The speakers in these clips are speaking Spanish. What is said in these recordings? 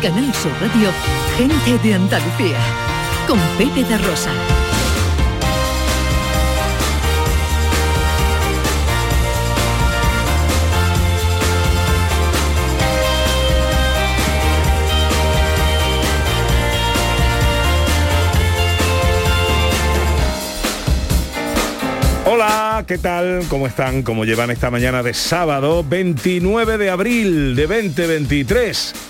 Canal Sur Radio, gente de Andalucía, con Pepe La Rosa. Hola, ¿qué tal? ¿Cómo están? ¿Cómo llevan esta mañana de sábado 29 de abril de 2023?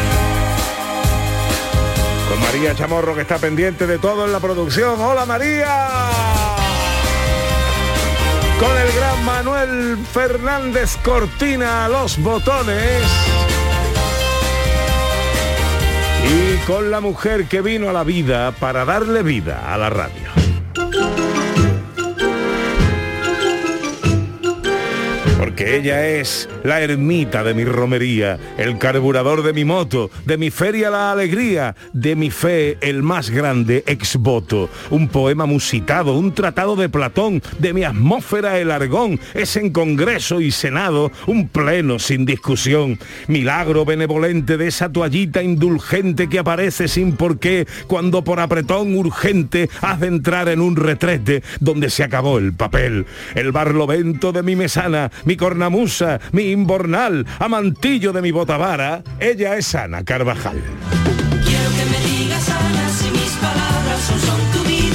Con María Chamorro que está pendiente de todo en la producción. ¡Hola María! Con el gran Manuel Fernández Cortina los botones. Y con la mujer que vino a la vida para darle vida a la radio. porque ella es la ermita de mi romería, el carburador de mi moto, de mi feria la alegría, de mi fe el más grande ex voto, un poema musitado, un tratado de Platón, de mi atmósfera el argón, es en Congreso y Senado un pleno sin discusión, milagro benevolente de esa toallita indulgente que aparece sin por qué cuando por apretón urgente has de entrar en un retrete donde se acabó el papel, el barlovento de mi mesana, mi cornamusa, mi imbornal, amantillo de mi botavara, ella es Ana Carvajal.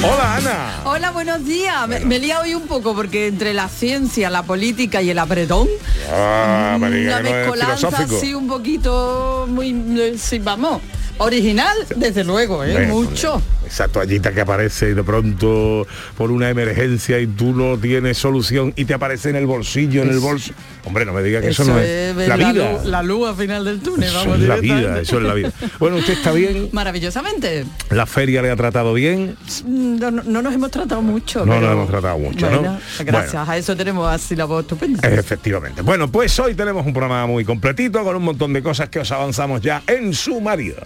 Hola Ana. Hola, buenos días. Me, me he liado hoy un poco porque entre la ciencia, la política y el apretón, Ah, una mezcolanza filosófico. así un poquito muy, eh, sí, vamos, original, desde luego, ¿eh? Mucho. Esa toallita que aparece de pronto por una emergencia y tú no tienes solución y te aparece en el bolsillo, en el bolso. Hombre, no me diga que eso, Eso no es la la, vida. luz, la luz al final del túnel, Eso vamos es la vida, directamente. eso es la vida. Bueno, usted está bien, Maravillosamente. la feria le ha tratado bien. No, no- no nos hemos tratado mucho. No pero- nos hemos tratado mucho, ¿no? Gracias Bueno. a eso tenemos así la voz estupenda. Efectivamente. Bueno, pues hoy tenemos un programa muy completito con un montón de cosas que os avanzamos ya en su marido.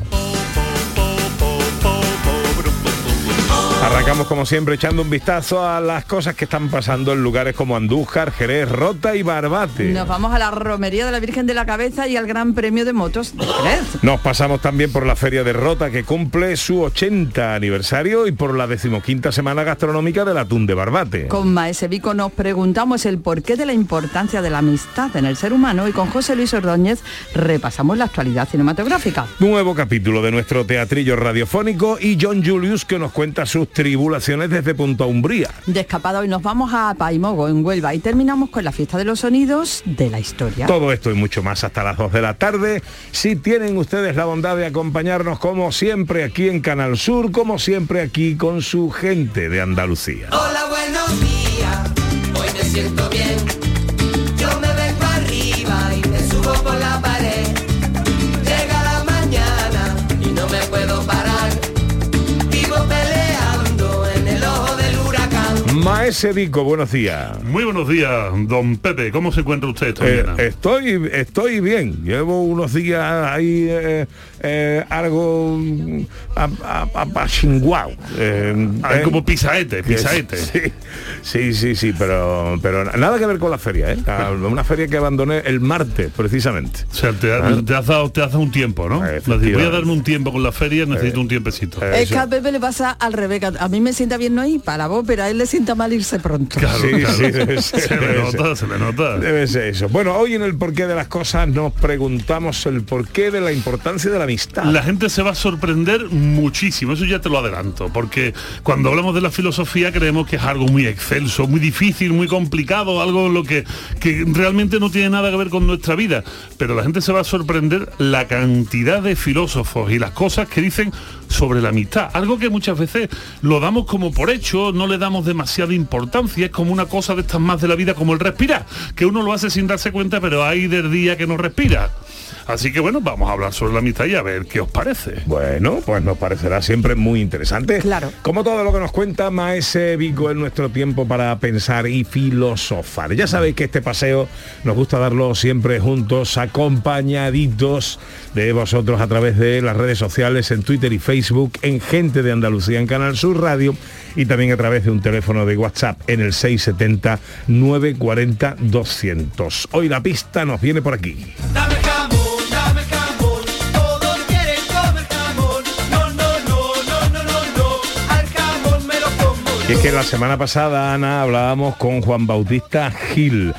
Arrancamos como siempre echando un vistazo a las cosas que están pasando en lugares como Andújar, Jerez, Rota y Barbate. Nos vamos a la romería de la Virgen de la Cabeza y al Gran Premio de Motos de Jerez. Nos pasamos también por la Feria de Rota que cumple su 80 aniversario y por la decimoquinta semana gastronómica del atún de Barbate. Con Maese Vico nos preguntamos el porqué de la importancia de la amistad en el ser humano y con José Luis Ordóñez repasamos la actualidad cinematográfica. Nuevo capítulo de nuestro teatrillo radiofónico y John Julius que nos cuenta sus tribulaciones desde Punta Umbría. De escapada hoy nos vamos a Paimogo, en Huelva, y terminamos con la fiesta de los sonidos de la historia. Todo esto y mucho más hasta las 2 de la tarde. Si tienen ustedes la bondad de acompañarnos como siempre aquí en Canal Sur, como siempre aquí con su gente de Andalucía. Hola, buenos días, hoy me siento bien. Maese Vico, buenos días. Muy buenos días, don Pepe. ¿Cómo se encuentra usted esta Eh, estoy, estoy bien. Llevo unos días ahí eh, eh, algo mm, a- a- apachinguao. Eh, Ah, eh, como pisaete, pisaete. Sí, sí, sí, sí, pero, pero nada que ver con la feria, ¿eh? Ah, Una feria que abandoné el martes, precisamente. O sea, te, ha- te has dado, te has dado un tiempo, ¿no? Voy a darme un tiempo con la feria, necesito Eh, un tiempecito. eh, Es que a Pepe le pasa al revés. que A mí me sienta bien no ir para voz, pero a él le sienta mal ir irse pronto. Claro, Sí, claro. sí, debe ser, se le debe nota, ser. se le nota. Debe ser eso. Bueno, hoy en el porqué de las cosas nos preguntamos el porqué de la importancia de la La gente se va a sorprender muchísimo, eso ya te lo adelanto, porque cuando hablamos de la filosofía creemos que es algo muy excelso, muy difícil, muy complicado, algo lo que, que realmente no tiene nada que ver con nuestra vida. Pero la gente se va a sorprender la cantidad de filósofos y las cosas que dicen sobre la amistad. Algo que muchas veces lo damos como por hecho, no le damos demasiada importancia, es como una cosa de estas más de la vida como el respirar, que uno lo hace sin darse cuenta, pero hay del día que no respira. Así que bueno, vamos a hablar sobre la amistad y a ver qué os parece. Bueno, pues nos parecerá siempre muy interesante. Claro. Como todo lo que nos cuenta Maese Vico en nuestro tiempo para pensar y filosofar. Ya sabéis que este paseo nos gusta darlo siempre juntos, acompañaditos de vosotros a través de las redes sociales, en Twitter y Facebook, en Gente de Andalucía, en Canal Sur Radio y también a través de un teléfono de WhatsApp en el 670 940 200. Hoy la pista nos viene por aquí. Dame Y es que la semana pasada, Ana, hablábamos con Juan Bautista Gil,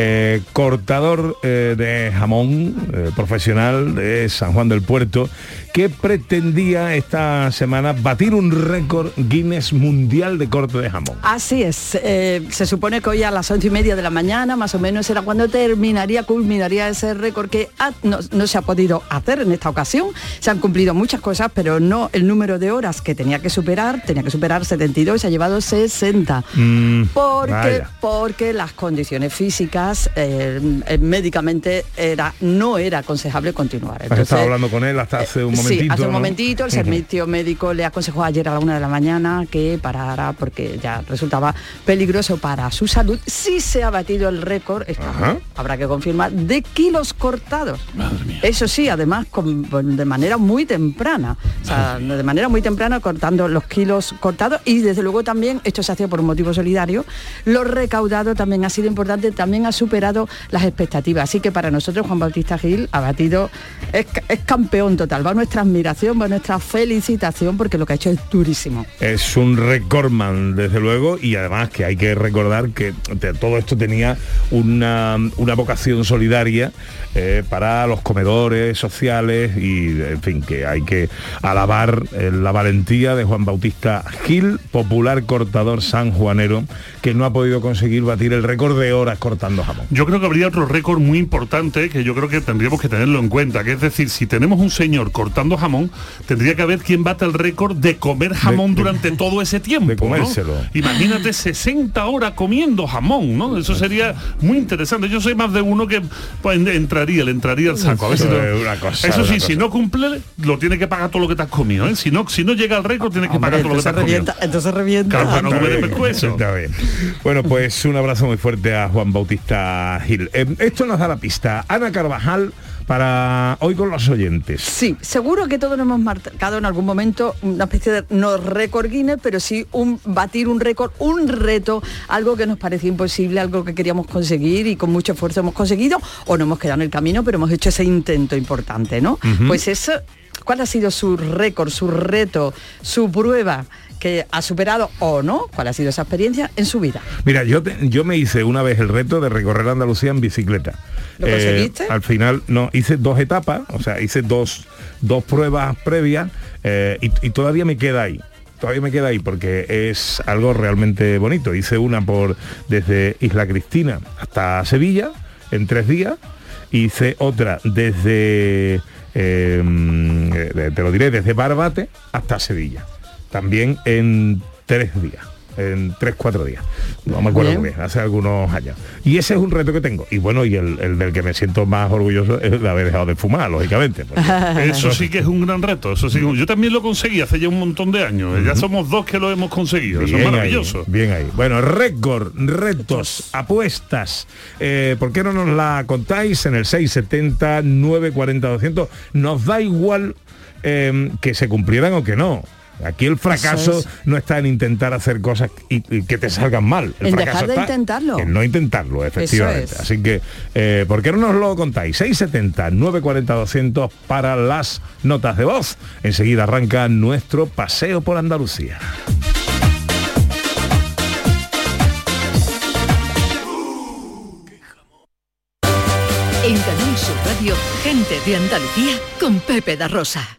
eh, cortador eh, de jamón eh, profesional de San Juan del Puerto, que pretendía esta semana batir un récord Guinness mundial de corte de jamón. Así es. se supone que hoy a las once y media de la mañana, más o menos, era cuando terminaría, culminaría ese récord que ha- no, no se ha podido hacer en esta ocasión. Se han cumplido muchas cosas, pero no el número de horas que tenía que superar. Tenía que superar 72 y se ha llevado 60. Mm, porque, vaya. porque las condiciones físicas eh, eh, médicamente era, no era aconsejable continuar. Estado hablando con él hasta hace un momentito. Sí, hace un ¿no? momentito, el servicio médico le aconsejó ayer a la una de la mañana que parara porque ya resultaba peligroso para su salud. Sí se ha batido el récord, habrá que confirmar, de kilos cortados. Eso sí, además con- con- de manera muy temprana. O sea, de manera muy temprana cortando los kilos cortados y desde luego también, esto se hacía por un motivo solidario, lo recaudado también ha sido importante, también ha superado las expectativas. Así que para nosotros Juan Bautista Gil ha batido, es, ca- es campeón total. Va nuestra admiración, va nuestra felicitación porque lo que ha hecho es durísimo. Es un recordman, desde luego, y además que hay que recordar que todo esto tenía una, una vocación solidaria eh, para los comedores sociales y, en fin, que hay que alabar eh, la valentía de Juan Bautista Gil, popular cortador sanjuanero, que no ha podido conseguir batir el récord de horas cortando jamón. Yo creo que habría otro récord muy importante que yo creo que tendríamos que tenerlo en cuenta, que es decir, si tenemos un señor cortando jamón, tendría que haber quien bata el récord de comer jamón de- durante todo ese tiempo. de comérselo. ¿no? Imagínate 60 horas comiendo jamón, ¿no? Eso sería muy interesante. Yo soy más de uno que pues, en- entraría, le entraría al saco. A ver si Eso lo- es una cosa, Eso sí, una si cosa. no cumple, lo tiene que pagar todo lo que te has comido. ¿eh? Si no, si no llega al récord, tienes que pagar todo lo que te entonces has comido. revienta, entonces revienta. Claro, para no comer bien. Bueno, pues un abrazo muy fuerte a Juan Bautista Gil. Eh, esto nos da la pista. Ana Carvajal para hoy con los oyentes. Sí, seguro que todos nos hemos marcado en algún momento una especie de, no récord Guinness, pero sí un batir un récord, un reto, algo que nos parecía imposible, algo que queríamos conseguir y con mucho esfuerzo hemos conseguido, o no hemos quedado en el camino, pero hemos hecho ese intento importante, ¿no? Pues eso, ¿cuál ha sido su récord, su reto, su prueba? Que ha superado o no, cuál ha sido esa experiencia en su vida. Mira, yo, te- yo me hice una vez el reto de recorrer Andalucía en bicicleta. ¿Lo conseguiste? al final, no, hice dos etapas, o sea, hice dos, dos pruebas previas eh, y, y todavía me queda ahí. Todavía me queda ahí porque es algo realmente bonito. Hice una por desde Isla Cristina hasta Sevilla en tres días. Hice otra desde, eh, eh, te lo diré, desde Barbate hasta Sevilla. También en tres días. En tres, cuatro días. No me acuerdo Bien. muy bien, hace algunos años. Y ese es un reto que tengo. Y bueno, y el, el del que me siento más orgulloso es de haber dejado de fumar, lógicamente. Eso sí que es un gran reto. Eso sí, yo también lo conseguí hace ya un montón de años. Ya somos dos que lo hemos conseguido. Eso es maravilloso. Ahí, bien ahí. Bueno, récord, retos, apuestas. Eh, ¿Por qué no nos la contáis en el 670 940 200? Nos da igual eh, que se cumplieran o que no. Aquí el fracaso no está en intentar hacer cosas que te salgan mal. El en fracaso dejar de está intentarlo. En no intentarlo, efectivamente. Así que, eh, ¿por qué no nos lo contáis? 670-940-200 para las notas de voz. Enseguida arranca nuestro paseo por Andalucía. En Canal Sur Radio, gente de Andalucía con Pepe da Rosa.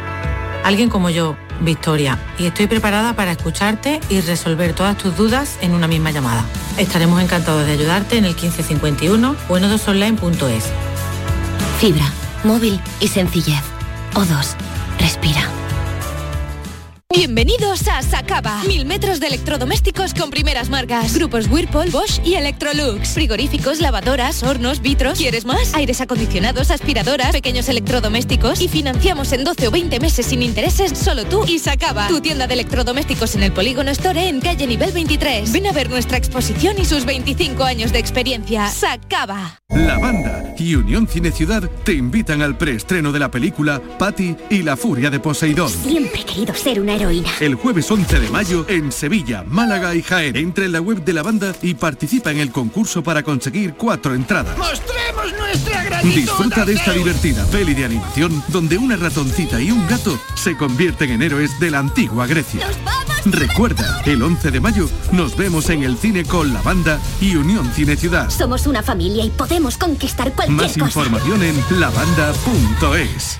Alguien como yo, Victoria, y estoy preparada para escucharte y resolver todas tus dudas en una misma llamada. Estaremos encantados de ayudarte en el 1551 o en odosonline.es. Fibra, móvil y sencillez. O2. Respira. Bienvenidos a Sacaba. Mil metros de electrodomésticos con primeras marcas. Grupos Whirlpool, Bosch y Electrolux. Frigoríficos, lavadoras, hornos, vitros. ¿Quieres más? Aires acondicionados, aspiradoras, pequeños electrodomésticos. Y financiamos en 12 o 20 meses sin intereses solo tú y Sacaba. Tu tienda de electrodomésticos en el Polígono Store en calle nivel 23. Ven a ver nuestra exposición y sus 25 años de experiencia. Sacaba. La banda y Unión Cine Ciudad te invitan al preestreno de la película Patty y la furia de Poseidón. Siempre he querido ser una heroína. El jueves 11 de mayo en Sevilla, Málaga y Jaén. Entra en la web de la banda y participa en el concurso para conseguir cuatro entradas. ¡Mostremos nuestra gratitud! Disfruta de esta divertida peli de animación donde una ratoncita y un gato se convierten en héroes de la antigua Grecia. Recuerda, el 11 de mayo nos vemos en el cine con la banda y Unión Cine Ciudad. Somos una familia y podemos conquistar cualquier Más cosa. información en lavanda.es.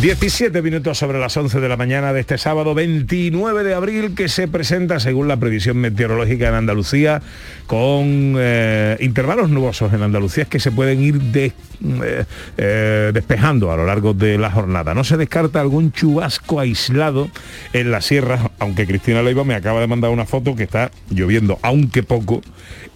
17 minutos sobre las 11 de la mañana de este sábado 29 de abril que se presenta según la previsión meteorológica en Andalucía con eh, intervalos nubosos en Andalucía que se pueden ir eh, eh, despejando a lo largo de la jornada. No se descarta algún chubasco aislado en la sierra, aunque Cristina Leiva me acaba de mandar una foto que está lloviendo, aunque poco,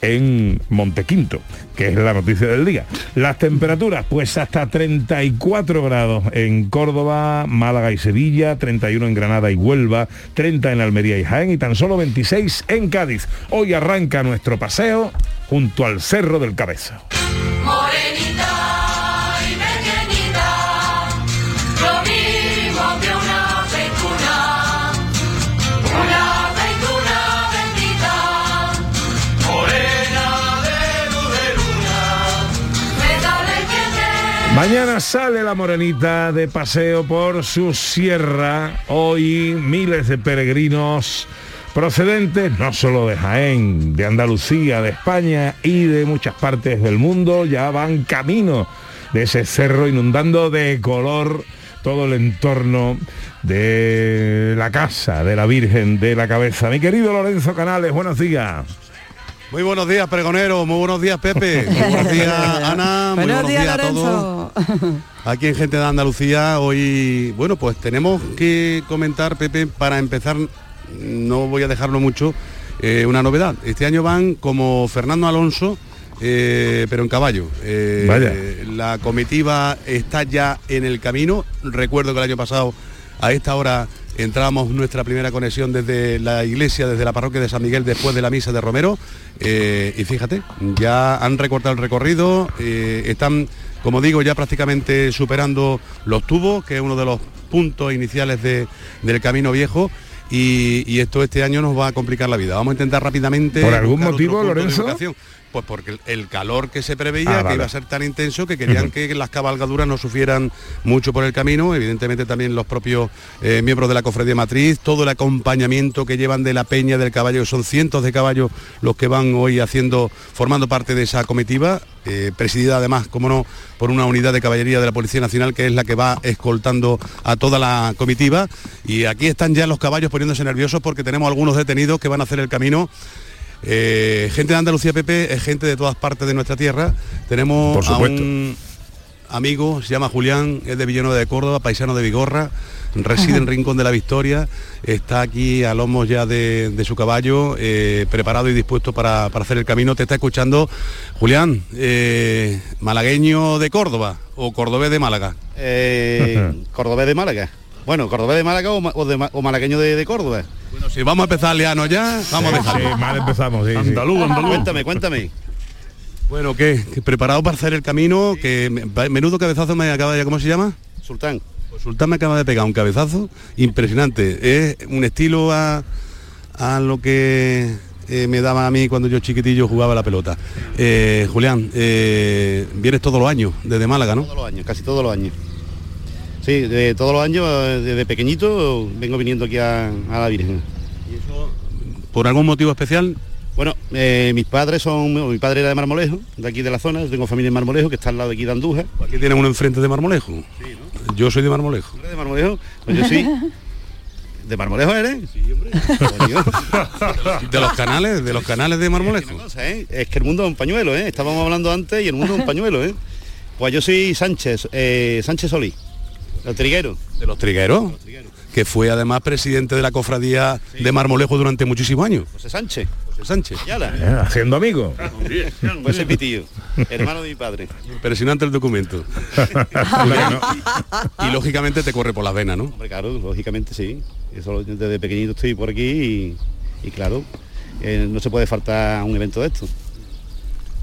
en Montequinto, que es la noticia del día. Las temperaturas, pues hasta 34 grados en Córdoba, Málaga y Sevilla, 31 en Granada y Huelva, 30 en Almería y Jaén y tan solo 26 en Cádiz. Hoy arranca nuestro paseo junto al Cerro del Cabezo. Morenita Mañana sale la morenita de paseo por su sierra. Hoy miles de peregrinos procedentes no solo de Jaén, de Andalucía, de España y de muchas partes del mundo ya van camino de ese cerro inundando de color todo el entorno de la casa de la Virgen de la Cabeza. Mi querido Lorenzo Canales, buenos días. Muy buenos días, pregonero. Muy buenos días, Pepe. Muy buenos días, Ana. Muy Buenos días, a todos. Lorenzo. Aquí en Gente de Andalucía, hoy, bueno, pues tenemos que comentar, Pepe, para empezar, no voy a dejarlo mucho, eh, una novedad. Este año van como Fernando Alonso, eh, pero en caballo. Eh, Vaya. La comitiva está ya en el camino. Recuerdo que el año pasado, a esta hora, entrábamos nuestra primera conexión desde la iglesia, desde la parroquia de San Miguel, después de la misa de Romero. Eh, y fíjate, ya han recortado el recorrido, eh, están, como digo, ya prácticamente superando los tubos, que es uno de los puntos iniciales de- del camino viejo. Y, y esto este año nos va a complicar la vida. Vamos a intentar rápidamente. ¿Por algún motivo, Lorenzo? Pues porque el- calor que se preveía, Ah, que vale. iba a ser tan intenso, que querían que las cabalgaduras no sufrieran mucho por el camino, evidentemente también los propios eh, miembros de la cofradía matriz, todo el acompañamiento que llevan de la peña del caballo, que son cientos de caballos los que van hoy haciendo, formando parte de esa comitiva, eh, presidida además, como no, por una unidad de caballería de la Policía Nacional, que es la que va escoltando a toda la comitiva. Y aquí están ya los caballos poniéndose nerviosos porque tenemos algunos detenidos que van a hacer el camino eh, gente de Andalucía, Pepe, es gente de todas partes de nuestra tierra. Tenemos Por a supuesto. un amigo, se llama Julián, es de Villanueva de Córdoba, paisano de Vigorra, reside en Rincón de la Victoria, está aquí a lomos ya de, de su caballo, eh, preparado y dispuesto para, para hacer el camino. Te está escuchando Julián, eh, malagueño de Córdoba o cordobés de Málaga. Eh, cordobés de Málaga. Bueno, cordobés de Málaga o, ma- o de ma- o malagueño de, de Córdoba. Bueno, si vamos a empezar liano ya, vamos a empezar. Sí, mal empezamos, sí, sí. Andaluz, andaluz. Cuéntame, cuéntame. Bueno, ¿qué? ¿Preparado para hacer el camino? Que me- menudo cabezazo me acaba de... ¿Cómo se llama? Sultán. Pues Sultán me acaba de pegar un cabezazo impresionante. Es un estilo a, a lo que eh, me daba a mí cuando yo chiquitillo jugaba la pelota. Eh, Julián, eh, vienes todos los años desde Málaga, ¿no? Todos los años, casi todos los años. Sí, de todos los años, desde pequeñito, vengo viniendo aquí a, a la Virgen. ¿Por algún motivo especial? Bueno, eh, mis padres son, mi padre era de Marmolejo, de aquí de la zona, tengo familia en Marmolejo, que está al lado de aquí de Andújar. Aquí tienen uno enfrente de Marmolejo. Yo soy de Marmolejo. ¿Eres de Marmolejo? Pues yo sí. ¿De Marmolejo eres? Sí, hombre. De los canales, de los canales de Marmolejo. cosa, ¿eh? Es que el mundo es un pañuelo, ¿eh? Estábamos hablando antes y el mundo es un pañuelo, ¿eh? Pues yo soy Sánchez, eh, Sánchez Solí, el triguero. De los trigueros. Que fue además presidente de la cofradía de Marmolejo durante muchísimos años. José Sánchez. José Sánchez. Yala. Eh, Haciendo. Pues es mi tío, hermano de mi padre. Impresionante el documento. y lógicamente te corre por las venas, ¿no? Hombre, claro, lógicamente sí. Eso desde pequeñito estoy por aquí y, y claro, eh, no se puede faltar un evento de esto.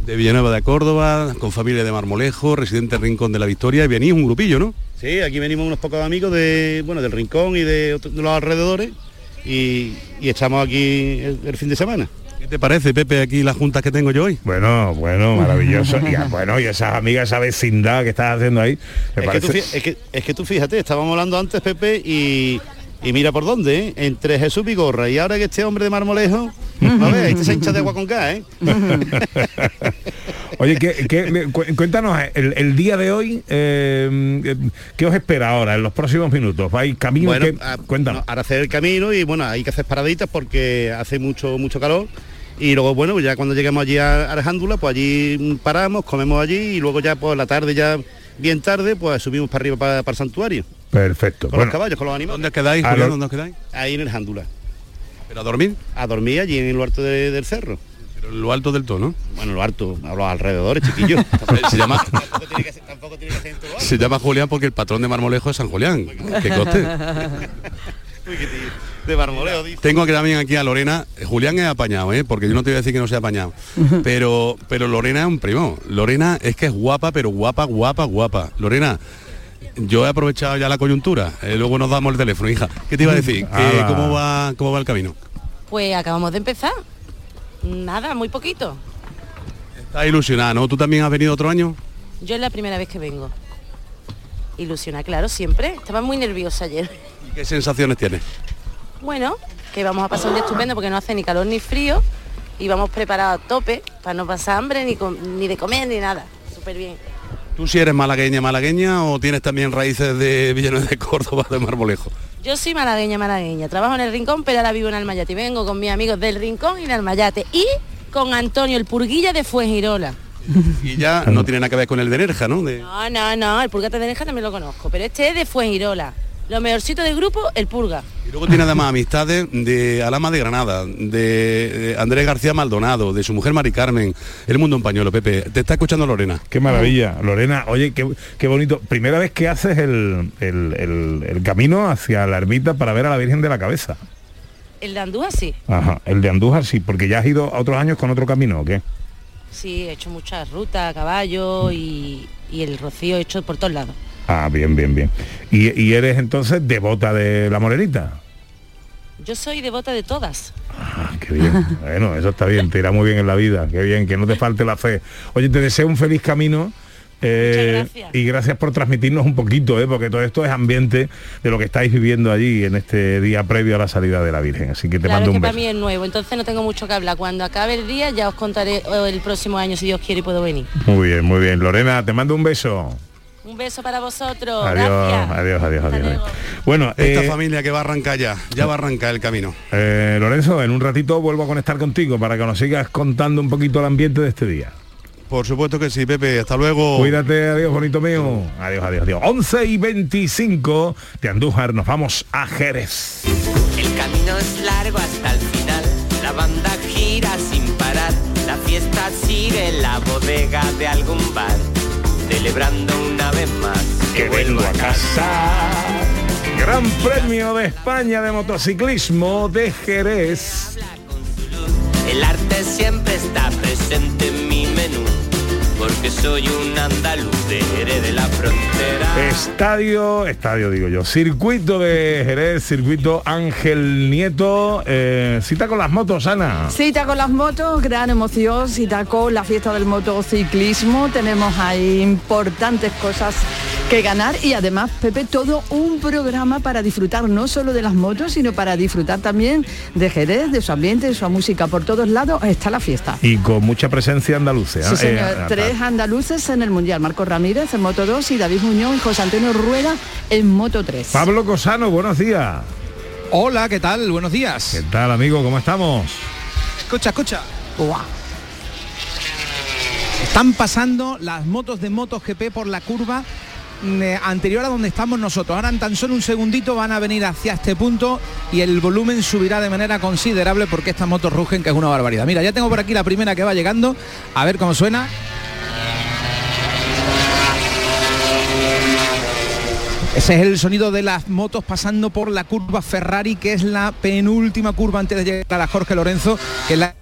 De Villanueva de Córdoba, con familia de Marmolejo, residente en Rincón de la Victoria, y venís un grupillo, ¿no? Sí, aquí venimos unos pocos amigos de, bueno, del Rincón y de, otro- de los alrededores y, y echamos aquí el, el fin de semana. ¿Qué te parece, Pepe, aquí las juntas que tengo yo hoy? Bueno, bueno, maravilloso. Y, ah, bueno, y esas amigas, esa vecindad que estás haciendo ahí, me Es que, tú, es, que, es que tú fíjate, estábamos hablando antes, Pepe, y, y mira por dónde, ¿eh? entre Jesús Vigorra y ahora que este hombre de Marmolejo, a ver, este se hincha de agua con gas, ¿eh? Oye, ¿qué, qué- cu- cuéntanos, el, el día de hoy, eh, ¿qué os espera ahora en los próximos minutos? ¿Vais camino? Bueno, ¿Qué? a- Cuéntanos. Ahora hacer el camino y bueno, hay que hacer paraditas porque hace mucho, mucho calor. Y luego, bueno, ya cuando lleguemos allí a Alejandula, pues allí mm, paramos, comemos allí y luego ya por la tarde, ya bien tarde, pues subimos para arriba para, para el santuario. Perfecto. Con los caballos, con los animales. ¿Dónde os quedáis, Julián? ¿Dónde os quedáis? Ahí en Alejandula. ¿Pero a dormir? A dormir allí en lo alto de- del cerro. Pero en lo alto del tono. Bueno, lo alto, a los alrededores, chiquillos. Se llama, Tampoco tiene que ser- tampoco tiene que ser en todo lo alto. se llama Julián porque el patrón de Marmolejo es San Julián. Que coste. Uy, qué tío. De marmoleo, dice. Tengo aquí también aquí a Lorena. Julián es apañado, ¿eh? porque yo no te voy a decir que no sea apañado. Pero, pero Lorena es un primo. Lorena es que es guapa, pero guapa, guapa, guapa. Lorena, yo he aprovechado ya la coyuntura. eh, luego nos damos el teléfono, hija. ¿Qué te iba a decir? Que Ala. ¿cómo, va, ¿Cómo va el camino? Pues acabamos de empezar. Nada, muy poquito. Estás ilusionada, ¿no? ¿Tú también has venido otro año? Yo es la primera vez que vengo. Ilusiona, claro, siempre. Estaba muy nerviosa ayer. ¿Y qué sensaciones tienes? Bueno, que vamos a pasar un día estupendo porque no hace ni calor ni frío y vamos preparados a tope para no pasar hambre ni, ni de comer ni nada. Súper bien. ¿Tú si eres malagueña, malagueña o tienes también raíces de Villanueva de Córdoba, de Marmolejo? Yo soy malagueña, malagueña. Trabajo en el Rincón, pero ahora vivo en Almayate. Y vengo con mis amigos del Rincón y de Almayate. Y con Antonio, el purguilla de Fuengirola. Y ya no tiene nada que ver con el de Nerja, ¿no? De- No, no, no, el purgate de Nerja también lo conozco, pero este es de Fuengirola. Lo mejorcito del grupo, el purga. Y luego tiene además amistades de Alama de Granada, de Andrés García Maldonado, de su mujer Mari Carmen, El Mundo en Pañuelo, Pepe. Te está escuchando Lorena. Qué maravilla, Lorena. Oye, qué, qué bonito. Primera vez que haces el, el- el- el camino hacia la ermita para ver a la Virgen de la Cabeza. El de Andújar sí. Ajá, el de Andújar sí, porque ya has ido a otros años con otro camino, ¿o qué? Sí, he hecho muchas rutas a caballo y, y el rocío he hecho por todos lados. Ah, bien, bien, bien. ¿Y, y eres entonces devota de la morenita? Yo soy devota de todas. Ah, qué bien. Bueno, eso está bien, te irá muy bien en la vida. Qué bien, que no te falte la fe. Oye, te deseo un feliz camino. eh, y gracias por transmitirnos un poquito, eh, porque todo esto es ambiente de lo que estáis viviendo allí en este día previo a la salida de la Virgen. Así que te Claro mando que un para beso. mí es nuevo, entonces no tengo mucho que hablar. Cuando acabe el día ya os contaré el próximo año si Dios quiere y puedo venir. Muy bien, muy bien. Lorena, te mando un beso. Un beso para vosotros. Adiós, Gracias. adiós, adiós, adiós. adiós. Bueno, Esta eh, familia que va a arrancar ya, ya va a arrancar el camino. eh, Lorenzo, en un ratito vuelvo a conectar contigo para que nos sigas contando un poquito el ambiente de este día. Por supuesto que sí, Pepe. Hasta luego. Cuídate, adiós, bonito mío. Adiós, adiós, adiós. 11 y 25 de Andújar, nos vamos a Jerez. El camino es largo hasta el final, la banda gira sin parar, la fiesta sigue en la bodega de algún bar, celebrando una vez más que vuelvo a casa. Gran Premio de España de motociclismo de Jerez. El arte siempre está presente porque soy un andaluz de Jerez de la frontera. Estadio, estadio digo yo, circuito de Jerez, circuito Ángel Nieto, eh, cita con las motos, Ana. Cita con las motos, gran emoción, cita con la fiesta del motociclismo. Tenemos ahí importantes cosas que ganar y además, Pepe, todo un programa para disfrutar no solo de las motos, sino para disfrutar también de Jerez, de su ambiente, de su música. Por todos lados está la fiesta. Y con mucha presencia andaluza. Sí, señor. Eh, Tres andaluces en el Mundial. Marcos Ramírez en Moto 2 y David Muñoz y José Antonio Rueda en Moto 3. Pablo Cosano, buenos días. Hola, ¿qué tal? Buenos días. ¿Qué tal, amigo? ¿Cómo estamos? Escucha, escucha. Están pasando las motos de MotoGP por la curva eh, anterior a donde estamos nosotros. Ahora en tan solo un segundito van a venir hacia este punto y el volumen subirá de manera considerable porque estas motos rugen, que es una barbaridad. Mira, ya tengo por aquí la primera que va llegando. A ver cómo suena. Ese es el sonido de las motos pasando por la curva Ferrari, que es la penúltima curva antes de llegar a la Jorge Lorenzo, que la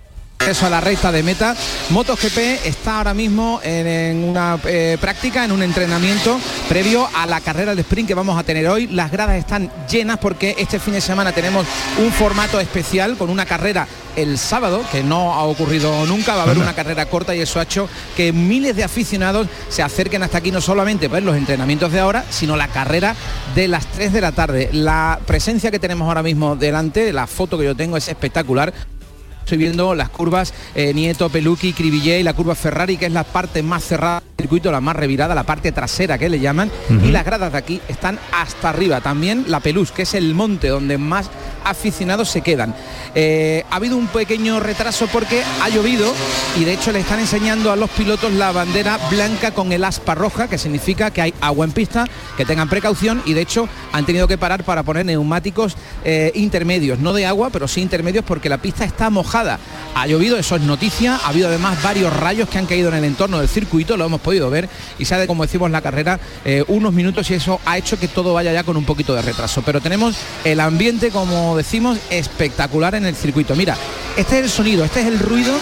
eso a la recta de meta. MotoGP está ahora mismo en, en una eh, práctica, en un entrenamiento previo a la carrera de sprint que vamos a tener hoy. Las gradas están llenas porque este fin de semana tenemos un formato especial con una carrera el sábado, que no ha ocurrido nunca, va a haber una carrera corta y eso ha hecho que miles de aficionados se acerquen hasta aquí no solamente ver los entrenamientos de ahora, sino la carrera de las 3 de la tarde. La presencia que tenemos ahora mismo delante, la foto que yo tengo es espectacular. Estoy viendo las curvas eh, Nieto, Peluqui, Cribillé y la curva Ferrari, que es la parte más cerrada circuito, la más revirada, la parte trasera que le llaman. Y las gradas de aquí están hasta arriba. También la Pelús, que es el monte donde más aficionados se quedan. Eh, ha habido un pequeño retraso porque ha llovido y de hecho le están enseñando a los pilotos la bandera blanca con el aspa roja, que significa que hay agua en pista, que tengan precaución y de hecho han tenido que parar para poner neumáticos eh, intermedios, no de agua, pero sí intermedios porque la pista está mojada. Ha llovido, eso es noticia, ha habido además varios rayos que han caído en el entorno del circuito, lo hemos podido ver y se ha como decimos, la carrera eh, unos minutos y eso ha hecho que todo vaya ya con un poquito de retraso. Pero tenemos el ambiente, como decimos, espectacular en el circuito. Mira, este es el sonido, este es el ruido,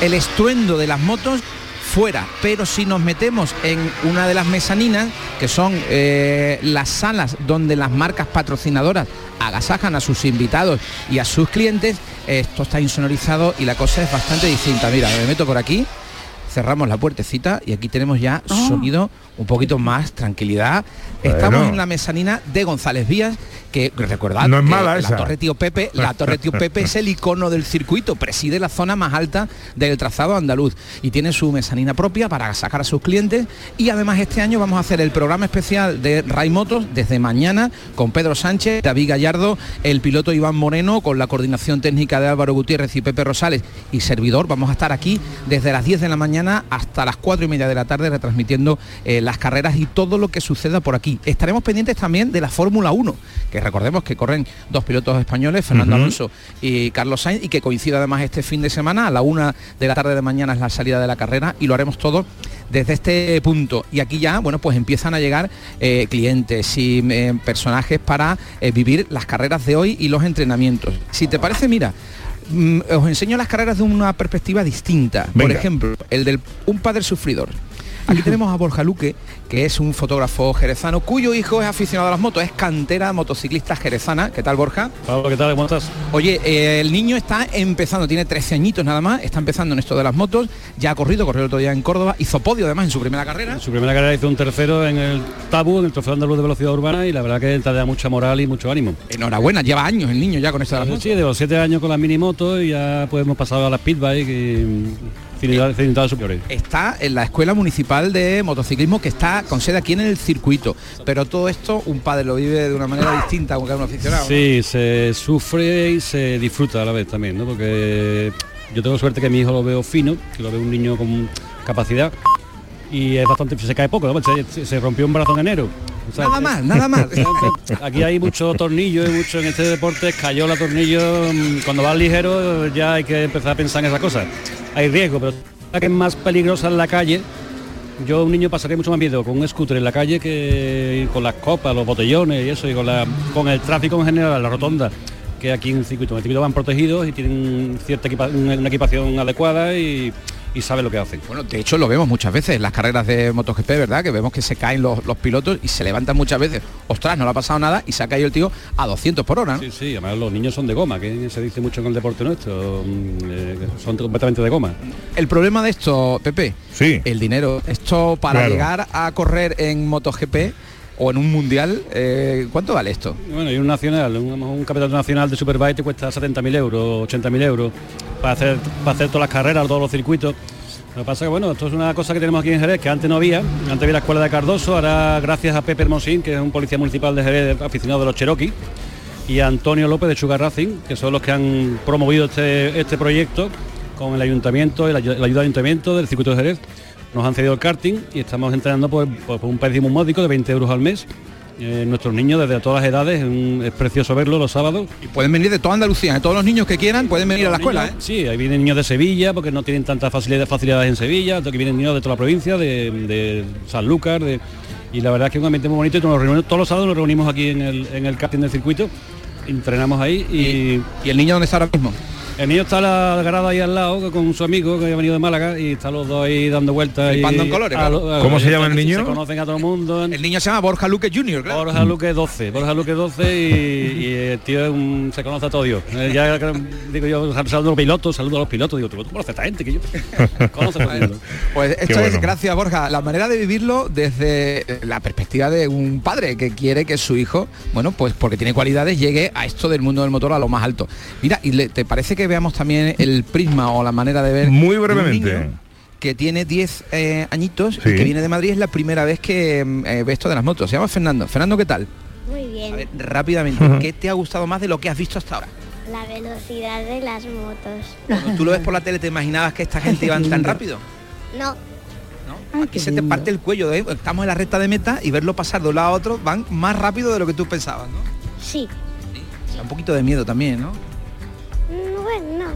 el estruendo de las motos fuera, pero si nos metemos en una de las mezaninas, que son eh, las salas donde las marcas patrocinadoras agasajan a sus invitados y a sus clientes, esto está insonorizado y la cosa es bastante distinta. Mira, me meto por aquí, cerramos la puertecita y aquí tenemos ya Ah. sonido un poquito más, tranquilidad. Estamos en la mezanina de González Vías, que recordad No es que mala la. Torre Tío Pepe, la Torre Tío Pepe es el icono del circuito, preside la zona más alta del trazado andaluz y tiene su mezanina propia para sacar a sus clientes y además este año vamos a hacer el programa especial de Ray Motos desde mañana con Pedro Sánchez, David Gallardo, el piloto Iván Moreno, con la coordinación técnica de Álvaro Gutiérrez y Pepe Rosales y servidor. Vamos a estar aquí desde las 10 de la mañana hasta las 4 y media de la tarde retransmitiendo eh, las carreras y todo lo que suceda por aquí. Estaremos pendientes también de la Fórmula 1, que recordemos que corren dos pilotos españoles, Fernando. Alonso y Carlos Sainz, y que coincide además este fin de semana, a la una de la tarde de mañana es la salida de la carrera y lo haremos todo desde este punto. Y aquí ya, bueno, pues empiezan a llegar eh, clientes y eh, personajes para eh, vivir las carreras de hoy y los entrenamientos. Si te parece, mira, mm, os enseño las carreras de una perspectiva distinta. Por ejemplo, el del un padre sufridor. Aquí tenemos a Borja Luque, que es un fotógrafo jerezano cuyo hijo es aficionado a las motos, es cantera motociclista jerezana. ¿Qué tal, Borja? Pablo, ¿qué tal? ¿Cómo estás? Oye, eh, el niño está empezando, tiene 13 añitos nada más, está empezando en esto de las motos, ya ha corrido, corrió el otro día en Córdoba, hizo podio además en su primera carrera. En su primera carrera hizo un tercero en el Tabu, en el Trofeo Andaluz de Velocidad Urbana y la verdad que te da mucha moral y mucho ánimo. Enhorabuena, lleva años el niño ya con esto de las motos. Sí, de los siete años con las minimotos y ya pues hemos pasado a las pitbike y cilindradas cilindradas superiores. Está en la Escuela Municipal de Motociclismo que está con sede aquí en el circuito, pero todo esto un padre lo vive de una manera distinta aunque es un aficionado. ¿no? Sí, se sufre y se disfruta a la vez también, ¿no? Porque yo tengo suerte que mi hijo lo veo fino, que lo veo un niño con capacidad y es bastante se cae poco, ¿no? se, se rompió un brazo en enero. O sea, Nada más, nada más. Aquí hay mucho tornillo y mucho en este deporte, cayó la tornillo, mm, cuando vas ligero ya hay que empezar a pensar en esas cosas. Hay riesgo, pero la que es más peligrosa en la calle. Yo un niño pasaría mucho más miedo con un scooter en la calle que con las copas, los botellones y eso, y con, la, con el tráfico en general, la rotonda, que aquí en el circuito. En el circuito van protegidos y tienen cierta equipa- una equipación adecuada y, y saben lo que hacen. Bueno, de hecho lo vemos muchas veces en las carreras de MotoGP, ¿verdad? Que vemos que se caen los, los pilotos y se levantan muchas veces. Ostras, no le ha pasado nada y se ha caído el tío a 200 por hora, ¿no? Sí, sí, además los niños son de goma, que se dice mucho en el deporte nuestro, mm, eh, son completamente de goma. El problema de esto, Pepe, sí. el dinero. Esto para Claro. llegar a correr en MotoGP o en un mundial, eh, ¿cuánto vale esto? Bueno, y un nacional, un, un nacional de Superbike te cuesta 70.000 euros, 80.000 euros para hacer, para hacer todas las carreras, todos los circuitos. Lo que pasa que bueno, esto es una cosa que tenemos aquí en Jerez, que antes no había, antes había la escuela de Cardoso, ahora gracias a Pepe Hermosín, que es un policía municipal de Jerez, aficionado de los Cherokee, y a Antonio López de Sugar que son los que han promovido este, este proyecto con el ayuntamiento, el, ayu- la ayuda del ayuntamiento del circuito de Jerez. Nos han cedido el karting y estamos entrenando por, por- por un precio muy módico de 20 euros al mes. Eh, nuestros niños desde todas las edades, es precioso verlo los sábados. Y pueden venir de toda Andalucía, de todos los niños que quieran pueden venir a la escuela, ¿eh? Sí, ahí vienen niños de Sevilla porque no tienen tantas facilidades, facilidades en Sevilla, aquí vienen niños de toda la provincia, de, de Sanlúcar, de, y la verdad es que es un ambiente muy bonito y nos reunimos, todos los sábados nos reunimos aquí en el, en el karting del circuito, entrenamos ahí y... ¿Y el niño dónde está ahora mismo? El niño está la grada ahí al lado con su amigo que ha venido de Málaga y están los dos ahí dando vueltas. y en colores, a claro. lo- a- ¿Cómo se llama el niño? Se conocen a todo el mundo. El niño se llama Borja Luque Jr., claro. Borja Luque 12, Borja Luque 12 y, y el tío es un- se conoce a todo Dios. Eh, ya digo yo, saludo a los pilotos, saludo a los pilotos, digo, tú tú conoces a esta gente que yo conoce a todo el mundo. Pues esto Qué es, bueno. gracias Borja, la manera de vivirlo desde la perspectiva de un padre que quiere que su hijo, bueno, pues porque tiene cualidades, llegue a esto del mundo del motor a lo más alto. Mira, ¿y le- te parece que veamos también el prisma o la manera de ver? Muy brevemente. que tiene 10 eh, añitos Sí. y que viene de Madrid, es la primera vez que mm, eh, ve esto de las motos. Se llama Fernando. Fernando, ¿qué tal? Muy bien. A ver, rápidamente, ¿qué te ha gustado más de lo que has visto hasta ahora? La velocidad de las motos. Cuando tú lo ves por la tele, ¿te imaginabas que esta gente iban tan rápido? No, Aquí se te parte el cuello, ¿eh? estamos en la recta de meta y verlo pasar de un lado a otro van más rápido de lo que tú pensabas, ¿no? sí. Un poquito de miedo también, ¿no?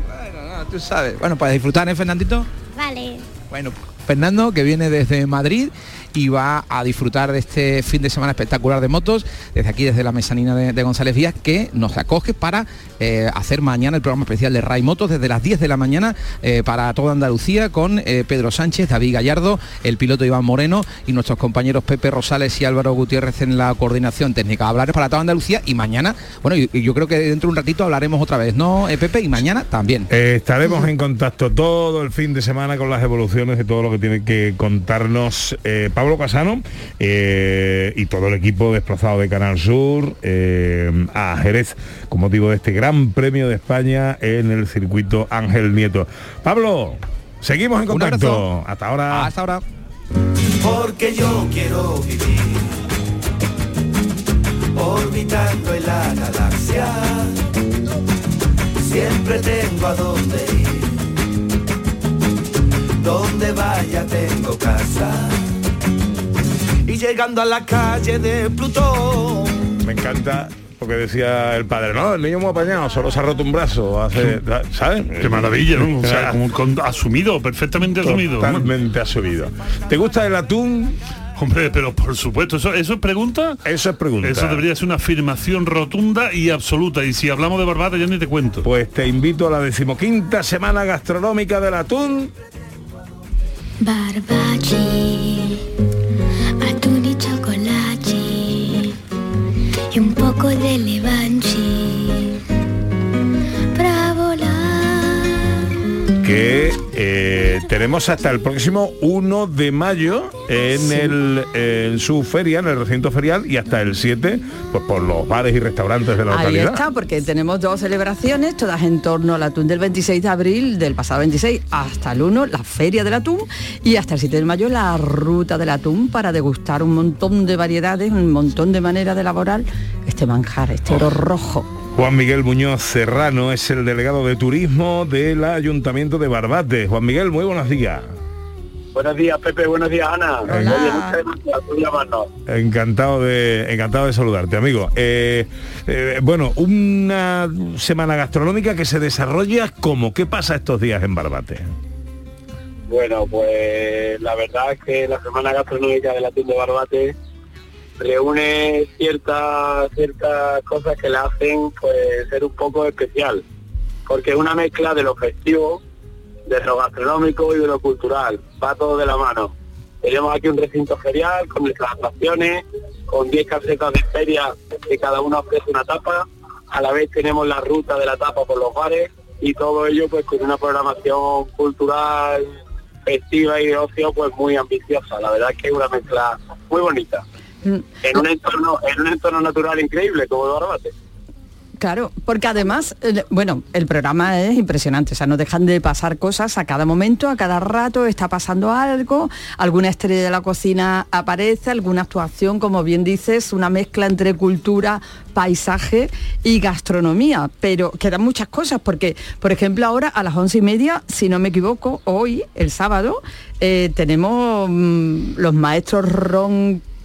Bueno, no. Bueno, no, tú sabes. Bueno, para disfrutar, ¿eh, Fernandito? Vale. Bueno, Fernando, que viene desde Madrid y va a disfrutar de este fin de semana espectacular de motos, desde aquí, desde la mesanina de, González Vías, que nos acoge para eh, hacer mañana el programa especial de Ray Motos desde las 10 de la mañana eh, para toda Andalucía con eh, Pedro Sánchez, David Gallardo, el piloto Iván Moreno y nuestros compañeros Pepe Rosales y Álvaro Gutiérrez en la coordinación técnica. Hablar para toda Andalucía y mañana, bueno, y, y yo creo que dentro de un ratito hablaremos otra vez, ¿no, Pepe? Y mañana también. Estaremos en contacto todo el fin de semana con las evoluciones de todo lo que tiene que contarnos eh, Pablo Casano eh, y todo el equipo desplazado de Canal Sur eh, a Jerez con motivo de este Gran Premio de España en el circuito Ángel Nieto. Pablo, seguimos en contacto. Hasta ahora. Hasta ahora. Porque yo quiero vivir orbitando en la galaxia. Siempre tengo a dónde ir. Donde vaya tengo casa. Y llegando a la calle de Plutón. Me encanta porque decía el padre, no, el niño muy apañado, solo se ha roto un brazo, hace, ¿sabes? Qué maravilla, ¿no? O sea, como con- asumido, perfectamente asumido. Totalmente asumido. ¿Te gusta el atún? Hombre, pero por supuesto, eso, eso es pregunta. Eso es pregunta. Eso debería ser una afirmación rotunda y absoluta. Y si hablamos de barbata ya ni te cuento. Pues te invito a la decimoquinta semana gastronómica del atún Barbachi, poco de levanchi para volar. que eh, tenemos hasta el próximo 1 de mayo en, el, en su feria, en el recinto ferial, y hasta el 7, pues por los bares y restaurantes de la Ahí localidad. está, porque tenemos dos celebraciones, todas en torno al atún del 26 de abril, del pasado 26 hasta el 1, la feria del atún, y hasta el 7 de mayo la ruta del atún para degustar un montón de variedades, un montón de maneras de elaborar este manjar, este oro rojo. Juan Miguel Muñoz Serrano es el delegado de turismo del Ayuntamiento de Barbate. Juan Miguel, muy buenos días. Buenos días, Pepe. Buenos días, Ana. Oye, llamarnos. Encantado de, encantado de saludarte, amigo. Eh, eh, bueno, una semana gastronómica que se desarrolla como qué pasa estos días en Barbate. Bueno, pues la verdad es que la Semana Gastronómica de la Tienda de Barbate reúne ciertas ciertas cosas que la hacen pues ser un poco especial, porque es una mezcla de lo festivo, de lo gastronómico y de lo cultural, va todo de la mano. Tenemos aquí un recinto ferial con nuestras atracciones, con 10 casetas de feria que cada una ofrece una tapa, a la vez tenemos la ruta de la tapa por los bares y todo ello pues con una programación cultural, festiva y de ocio pues muy ambiciosa. La verdad es que es una mezcla muy bonita en un entorno en un entorno natural increíble como Barbate. Claro, porque además, bueno, el programa es impresionante, o sea, no dejan de pasar cosas a cada momento, a cada rato está pasando algo, alguna estrella de la cocina aparece, alguna actuación, como bien dices, una mezcla entre cultura, paisaje y gastronomía, pero quedan muchas cosas, porque, por ejemplo, ahora a las once y media, si no me equivoco, hoy, el sábado, eh, tenemos mm, los maestros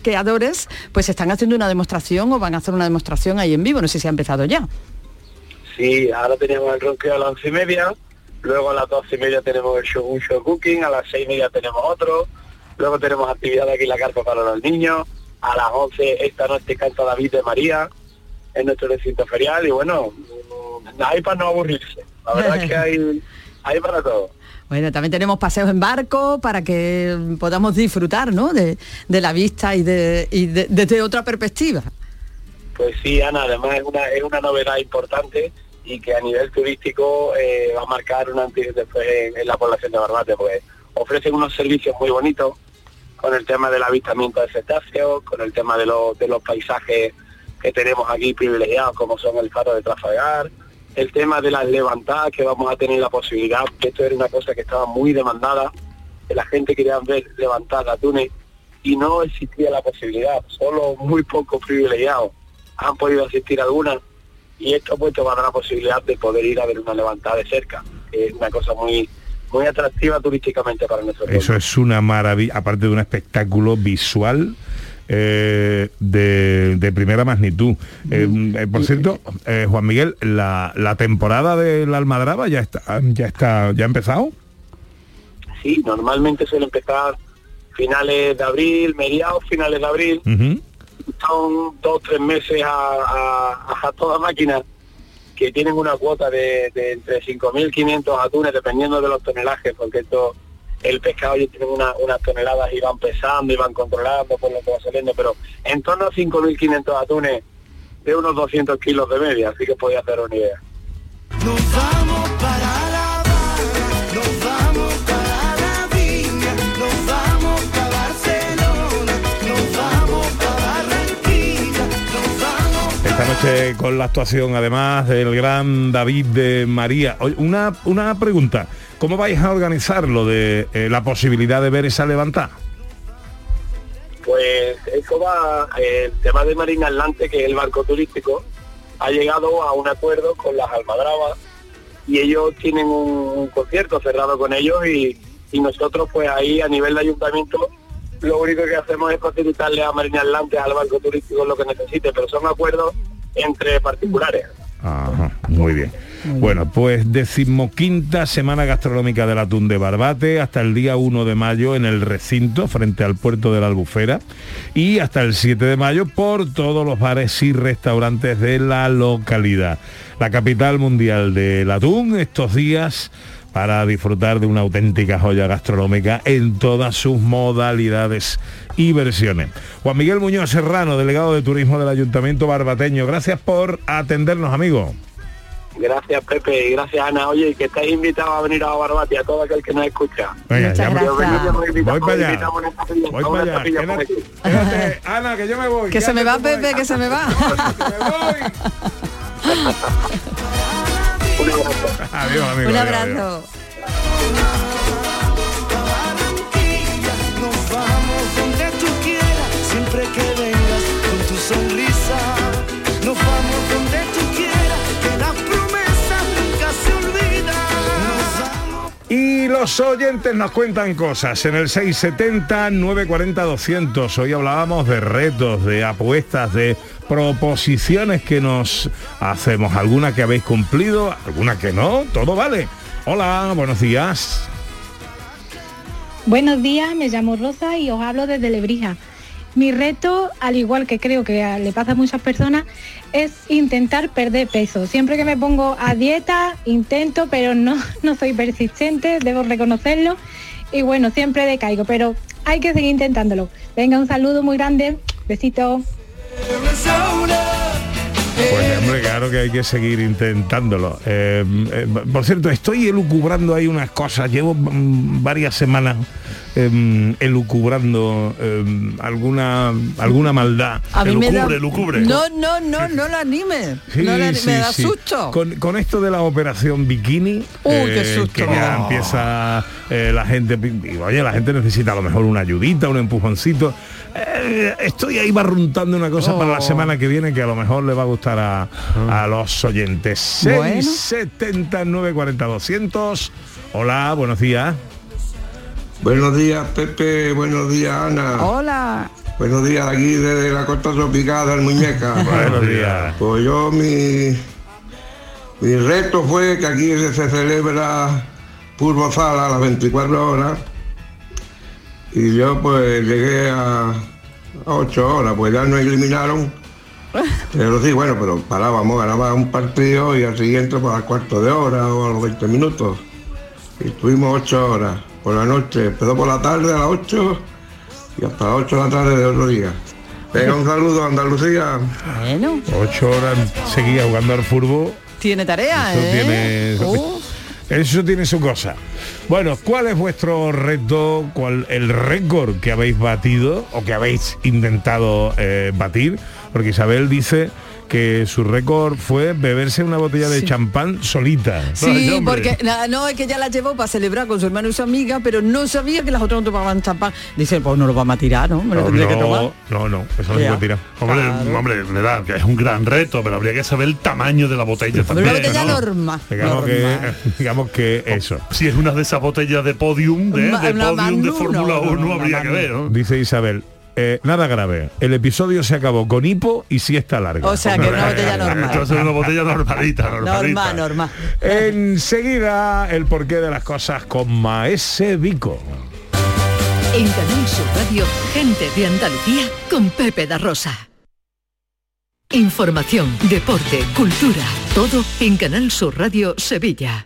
ronqueadores, pues están haciendo una demostración o van a hacer una demostración ahí en vivo, no sé si ha empezado ya. Sí, ahora tenemos el ronqueo a las once y media, luego a las doce y media tenemos el show, un show cooking, a las seis y media tenemos otro, luego tenemos actividad aquí en la carpa para los niños, a las once esta noche canta David de María en nuestro recinto ferial y bueno, hay para no aburrirse, la verdad es que hay, hay para todo. Bueno, también tenemos paseos en barco para que podamos disfrutar ¿no? de, la vista y, de, desde otra perspectiva. Pues sí, Ana, además es una, es una novedad importante y que a nivel turístico eh, va a marcar un antes y después en, la población de Barbate, porque ofrecen unos servicios muy bonitos con el tema del avistamiento de cetáceos, con el tema de, los- de los paisajes que tenemos aquí privilegiados, como son el faro de Trafalgar, el tema de las levantadas, que vamos a tener la posibilidad, que esto era una cosa que estaba muy demandada, que la gente quería ver levantar atunes y no existía la posibilidad, solo muy pocos privilegiados han podido asistir a algunas y esto pues te va a dar la posibilidad de poder ir a ver una levantada de cerca, que es una cosa muy muy atractiva turísticamente para nosotros. Eso es una maravilla, aparte de un espectáculo visual eh, de, de primera magnitud. Eh, eh, por cierto, eh, Juan Miguel, la, la temporada de la Almadraba ya está, ya está, ya ha empezado. Sí, normalmente suele empezar finales de abril, mediados finales de abril, son dos tres meses a, a- a toda máquina que tienen una cuota de, de entre 5.500 atunes dependiendo de los tonelajes porque esto el pescado ya tiene una- unas toneladas y van pesando y van controlando por lo que va saliendo pero en torno a 5.500 atunes de unos 200 kilos de media así que podía hacer una idea Nos vamos para La Habana, nos vamos para la Viña, nos vamos para Barcelona, nos vamos para Barranquilla, nos vamos Esta noche con la actuación además del gran David de María. Una, una pregunta, ¿cómo vais a organizar lo de eh, la posibilidad de ver esa levantada? Pues eso va, eh, el tema de Marina Atlante, que es el barco turístico, ha llegado a un acuerdo con las Almadrabas y ellos tienen un, un concierto cerrado con ellos y, y nosotros pues ahí a nivel de ayuntamiento lo único que hacemos es facilitarle a Marina Atlante, al barco turístico lo que necesite, pero son acuerdos entre particulares. Ajá, muy bien. Bueno, pues decimoquinta semana gastronómica del atún de Barbate hasta el día 1 de mayo en el recinto frente al puerto de la Albufera y hasta el 7 de mayo por todos los bares y restaurantes de la localidad. La capital mundial del atún estos días para disfrutar de una auténtica joya gastronómica en todas sus modalidades y versiones. Juan Miguel Muñoz Serrano, delegado de turismo del Ayuntamiento Barbateño, gracias por atendernos, amigo. Gracias Pepe y gracias Ana. Oye, que estáis invitados a venir a Barbate, a todo aquel que nos escucha. Venga, Muchas ya me- gracias. voy para allá. Voy para allá. Quédate, Ana, que yo me voy. Que se me va, Pepe, que se me va. ahí. Adiós, amigo. Un adiós, adiós. Y los oyentes nos cuentan cosas en el 670-940-200. Hoy hablábamos de retos, de apuestas, de proposiciones que nos hacemos. Alguna que habéis cumplido, alguna que no, todo vale. Hola, buenos días. Buenos días, me llamo Rosa y os hablo desde Lebrija. Mi reto, al igual que creo que le pasa a muchas personas, es intentar perder peso. Siempre que me pongo a dieta, intento, pero no, no soy persistente, debo reconocerlo. Y bueno, siempre decaigo, pero hay que seguir intentándolo. Venga, un saludo muy grande. Besito. Pues hombre, claro que hay que seguir intentándolo. Eh, eh, por cierto, estoy elucubrando ahí unas cosas. Llevo mm, varias semanas eh, elucubrando eh, alguna alguna maldad. A mí me da... Elucubre, No, no, no, no lo anime. Sí, no anime, sí, me da sí. susto. Con, con esto de la operación bikini, eh, Uy, qué susto. que ya empieza eh, la gente, oye, la gente necesita a lo mejor una ayudita, un empujoncito. Eh, estoy ahí barruntando una cosa para la Oh. semana que viene que a lo mejor le va a gustar a, a los oyentes. Bueno. 679 40 200. Hola, buenos días. Buenos días, Pepe. Buenos días, Ana. Hola. Buenos días, aquí desde la costa tropical del Muñeca. Buenos días. Pues yo, mi, mi reto fue que aquí se, celebra Purbo Sala a las 24 horas. Y yo pues llegué a, 8 horas, pues ya nos eliminaron. Pero sí, bueno, pero parábamos, ganaba un partido y al siguiente para el cuarto de hora o a los 20 minutos. Y estuvimos 8 horas por la noche. Empezó por la tarde a las 8 y hasta las 8 de la tarde de otro día. Venga, un saludo a Andalucía. Bueno. Ocho horas seguía jugando al fútbol. Tiene tarea, Eso ¿eh? tiene, Uh, eso tiene su cosa. Bueno, ¿cuál es vuestro reto? ¿Cuál el récord que habéis batido o que habéis intentado eh, batir? Porque Isabel dice que su récord fue beberse una botella de champán solita. Sí, porque na- no es que ya la llevó para celebrar con su hermano y su amiga, pero no sabía que las otras no tomaban champán. Dice, pues no lo vamos a tirar, ¿no? Me lo No, que no, tomar. No, no, eso no se puede tirar. Hombre, Claro. hombre, me da, que es un gran reto, pero habría que saber el tamaño de la botella también. una botella ¿no? normal. Digamos que, digamos que eso. Si es una de esas botellas de podium, de, Una- de podium de Fórmula no, no, 1, no, habría que ver, ¿no? Dice Isabel, eh, nada grave. El episodio se acabó con hipo y siesta larga. O sea, que una botella normal. Esto es una botella normalita, normalita. Normal, normal. Enseguida el porqué de las cosas con Maese Vico. En Canal Sur Radio, gente de Andalucía con Pepe da Rosa. Información, deporte, cultura, todo en Canal Sur Radio Sevilla.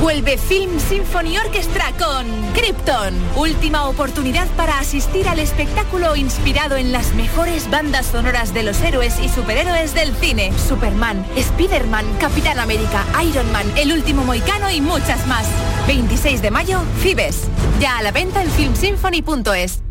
Vuelve Film Symphony Orchestra con Krypton. Última oportunidad para asistir al espectáculo inspirado en las mejores bandas sonoras de los héroes y superhéroes del cine. Superman, Spider-Man, Capitán América, Iron Man, El Último Moicano y muchas más. 26 de mayo, Fibes. Ya a la venta en filmsymphony.es.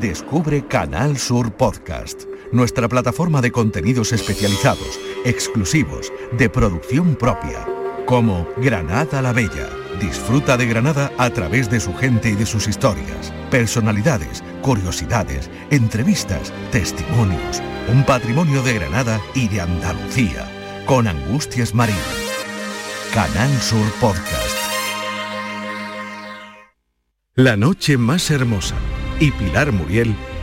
Descubre Canal Sur Podcast, nuestra plataforma de contenidos especializados, exclusivos, de producción propia. Como Granada la Bella. Disfruta de Granada a través de su gente y de sus historias, personalidades, curiosidades, entrevistas, testimonios, un patrimonio de Granada y de Andalucía, con Angustias Marín. Canal Sur Podcast. La noche más hermosa y Pilar Muriel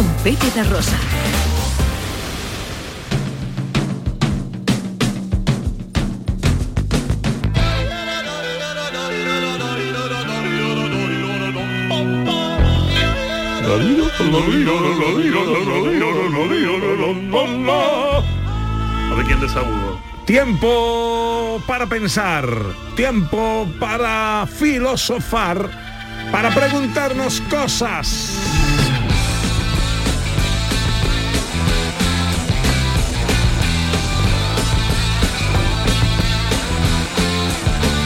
Con Pepe da Rosa. A ver quién desagudo. Tiempo para pensar, tiempo para filosofar, para preguntarnos cosas.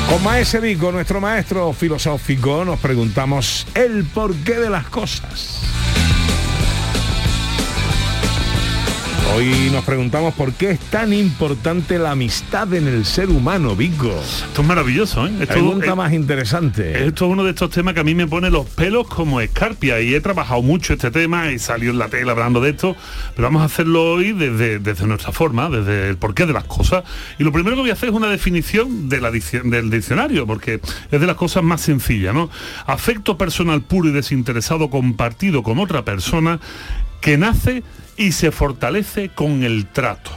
Con Maese Vico, nuestro maestro filosófico, nos preguntamos el porqué de las cosas. Hoy nos preguntamos por qué es tan importante la amistad en el ser humano, Vico. Esto es maravilloso, ¿eh? Esto Pregunta es- más interesante. Esto es uno de estos temas que a mí me pone los pelos como escarpia y he trabajado mucho este tema y salió en la tele hablando de esto, pero vamos a hacerlo hoy desde, desde nuestra forma, desde el porqué de las cosas. Y lo primero que voy a hacer es una definición de la del diccionario, porque es de las cosas más sencillas, ¿no? Afecto personal puro y desinteresado compartido con otra persona que nace y se fortalece con el trato.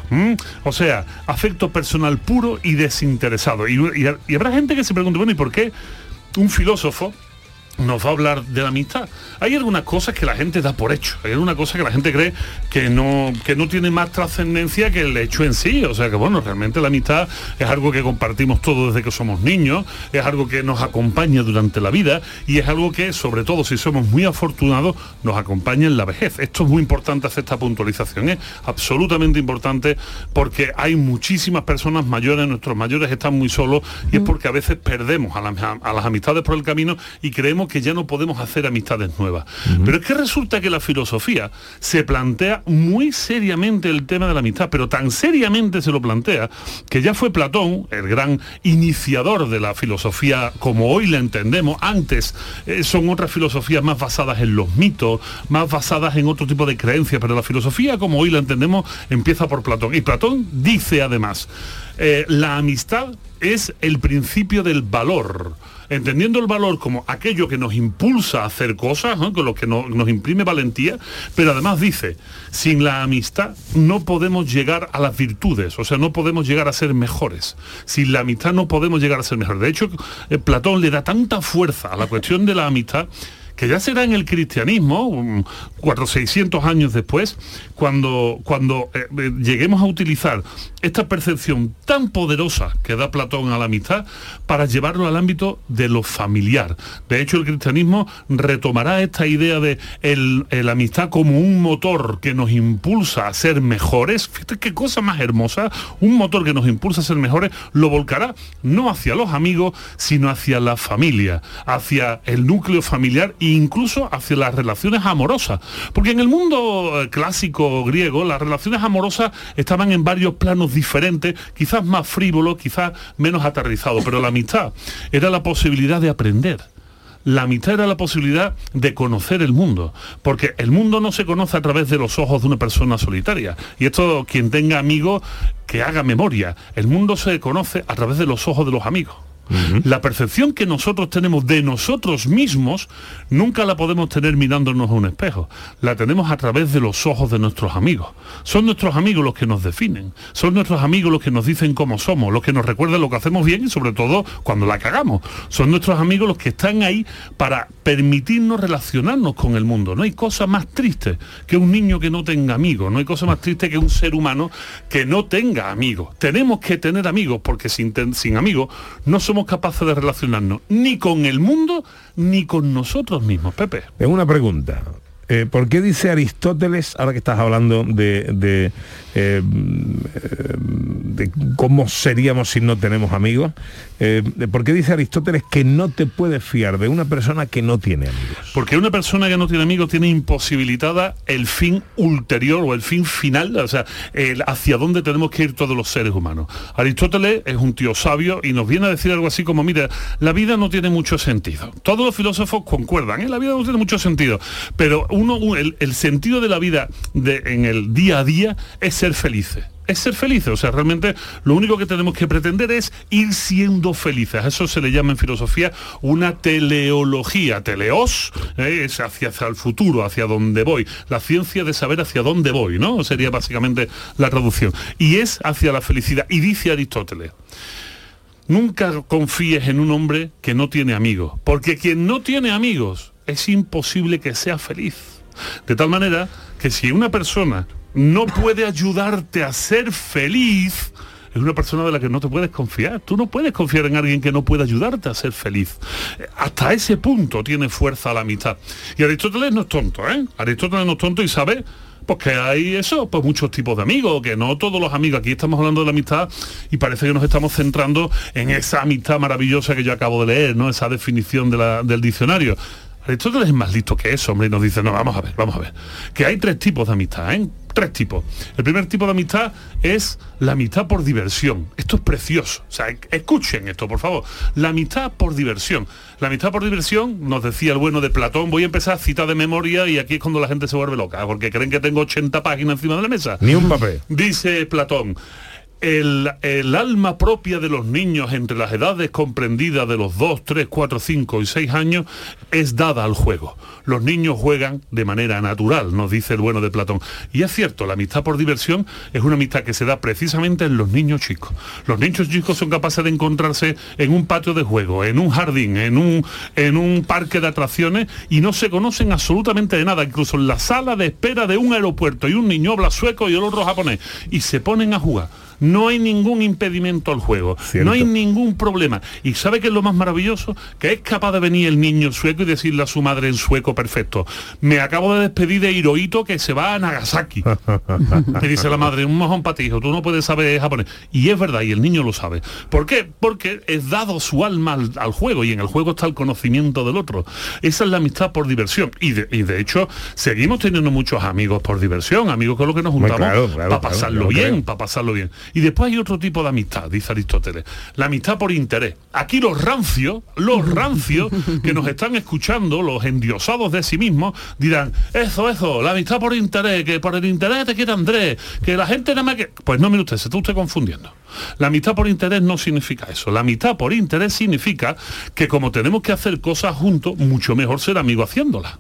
O sea, afecto personal puro y desinteresado. Y, y- y habrá gente que se pregunte, bueno, ¿y por qué un filósofo nos va a hablar de la amistad. Hay algunas cosas que la gente da por hecho, hay algunas cosas que la gente cree que no, que no tiene más trascendencia que el hecho en sí. O sea que bueno, realmente la amistad es algo que compartimos todos desde que somos niños, es algo que nos acompaña durante la vida y es algo que, sobre todo si somos muy afortunados, nos acompaña en la vejez. Esto es muy importante hacer esta puntualización, es absolutamente importante porque hay muchísimas personas mayores, nuestros mayores están muy solos y es porque a veces perdemos a a las amistades por el camino y creemos que ya no podemos hacer amistades nuevas. Pero es que resulta que la filosofía se plantea muy seriamente el tema de la amistad, pero tan seriamente se lo plantea que ya fue Platón, el gran iniciador de la filosofía como hoy la entendemos. Antes eh, son otras filosofías más basadas en los mitos, más basadas en otro tipo de creencias, pero la filosofía como hoy la entendemos empieza por Platón. Y Platón dice además, eh, la amistad es el principio del valor entendiendo el valor como aquello que nos impulsa a hacer cosas, con lo que no- nos imprime valentía, pero además dice, sin la amistad no podemos llegar a las virtudes, o sea, no podemos llegar a ser mejores. Sin la amistad no podemos llegar a ser mejores. De hecho, eh, Platón le da tanta fuerza a la cuestión de la amistad que ya será en el cristianismo, um, 400, 600 años después, cuando, cuando eh, eh, lleguemos a utilizar esta percepción tan poderosa que da Platón a la amistad para llevarlo al ámbito de lo familiar. De hecho, el cristianismo retomará esta idea de el amistad como un motor que nos impulsa a ser mejores. Fíjate qué cosa más hermosa. Un motor que nos impulsa a ser mejores lo volcará no hacia los amigos, sino hacia la familia, hacia el núcleo familiar incluso hacia las relaciones amorosas. Porque en el mundo eh, clásico griego las relaciones amorosas estaban en varios planos diferentes, quizás más frívolos, quizás menos aterrizados, pero la amistad era la posibilidad de aprender. La amistad era la posibilidad de conocer el mundo, porque el mundo no se conoce a través de los ojos de una persona solitaria. Y esto, quien tenga amigos, que haga memoria. El mundo se conoce a través de los ojos de los amigos. La percepción que nosotros tenemos de nosotros mismos nunca la podemos tener mirándonos a un espejo. La tenemos a través de los ojos de nuestros amigos. Son nuestros amigos los que nos definen. Son nuestros amigos los que nos dicen cómo somos, los que nos recuerdan lo que hacemos bien y sobre todo cuando la cagamos. Son nuestros amigos los que están ahí para permitirnos relacionarnos con el mundo. No hay cosa más triste que un niño que no tenga amigos. No hay cosa más triste que un ser humano que no tenga amigos. Tenemos que tener amigos porque sin, sin amigos no somos capaces de relacionarnos ni con el mundo ni con nosotros mismos. Pepe. Tengo una pregunta. Eh, ¿Por qué dice Aristóteles, ahora que estás hablando de, eh, de cómo seríamos si no tenemos amigos, eh, ¿por qué dice Aristóteles que no te puedes fiar de una persona que no tiene amigos? Porque una persona que no tiene amigos tiene imposibilitada el fin ulterior o el fin final, o sea, hacia dónde tenemos que ir todos los seres humanos. Aristóteles es un tío sabio y nos viene a decir algo así como, mira, la vida no tiene mucho sentido. Todos los filósofos concuerdan, ¿eh? la vida no tiene mucho sentido, pero el, sentido de la vida en el día a día es ser felices es ser felices. O sea, realmente lo único que tenemos que pretender es ir siendo felices. Eso se le llama en filosofía una teleología. Teleos eh, es hacia, hacia el futuro, hacia dónde voy. La ciencia de saber hacia dónde voy, ¿no? Sería básicamente la traducción. Y es hacia la felicidad. Y dice Aristóteles. Nunca confíes en un hombre que no tiene amigos, porque quien no tiene amigos es imposible que sea feliz. De tal manera que si una persona no puede ayudarte a ser feliz, es una persona de la que no te puedes confiar. Tú no puedes confiar en alguien que no puede ayudarte a ser feliz. Hasta ese punto tiene fuerza la amistad. Y Aristóteles no es tonto, ¿eh? Aristóteles no es tonto y sabe pues que hay eso, pues muchos tipos de amigos, que no todos los amigos, aquí estamos hablando de la amistad y parece que nos estamos centrando en esa amistad maravillosa que yo acabo de leer, ¿no? Esa definición de la- del diccionario. Aristóteles es más listo que eso, hombre, y nos dice, no, vamos a ver, vamos a ver, que hay tres tipos de amistad, ¿eh? Tres tipos. El primer tipo de amistad es la amistad por diversión. Esto es precioso. O sea, escuchen esto, por favor. La amistad por diversión. La amistad por diversión, nos decía el bueno de Platón, voy a empezar a citar de memoria y aquí es cuando la gente se vuelve loca, porque creen que tengo 80 páginas encima de la mesa. Ni un papel. Dice Platón, el, alma propia de los niños entre las edades comprendidas de los 2, 3, 4, 5 y 6 años es dada al juego. Los niños juegan de manera natural, nos dice el bueno de Platón. Y es cierto, la amistad por diversión es una amistad que se da precisamente en los niños chicos. Los niños chicos son capaces de encontrarse en un patio de juego, en un jardín, en un, en un parque de atracciones y no se conocen absolutamente de nada. Incluso en la sala de espera de un aeropuerto y un niño habla sueco y el otro japonés y se ponen a jugar. No hay ningún impedimento al juego, no hay ningún problema. Y ¿sabe qué es lo más maravilloso? Que es capaz de venir el niño sueco y decirle a su madre en sueco perfecto, me acabo de despedir de Hirohito que se va a Nagasaki. Me dice la madre, un mojón para ti, hijo, tú no puedes saber japonés. Y es verdad, y el niño lo sabe. ¿Por qué? Porque es dado su alma al, al juego y en el juego está el conocimiento del otro. Esa es la amistad por diversión. Y de, y de hecho, seguimos teniendo muchos amigos por diversión, amigos con los que nos juntamos claro, claro, para pasarlo claro, bien, para pasarlo bien. Y después hay otro tipo de amistad, dice Aristóteles. La amistad por interés. Aquí los rancios, los rancios que nos están escuchando, los endiosados de sí mismos, dirán, eso, eso, la amistad por interés, que por el interés te quiere Andrés, que la gente nada más que... Pues no, mire usted, se está usted confundiendo. La amistad por interés no significa eso. La amistad por interés significa que como tenemos que hacer cosas juntos, mucho mejor ser amigo haciéndolas.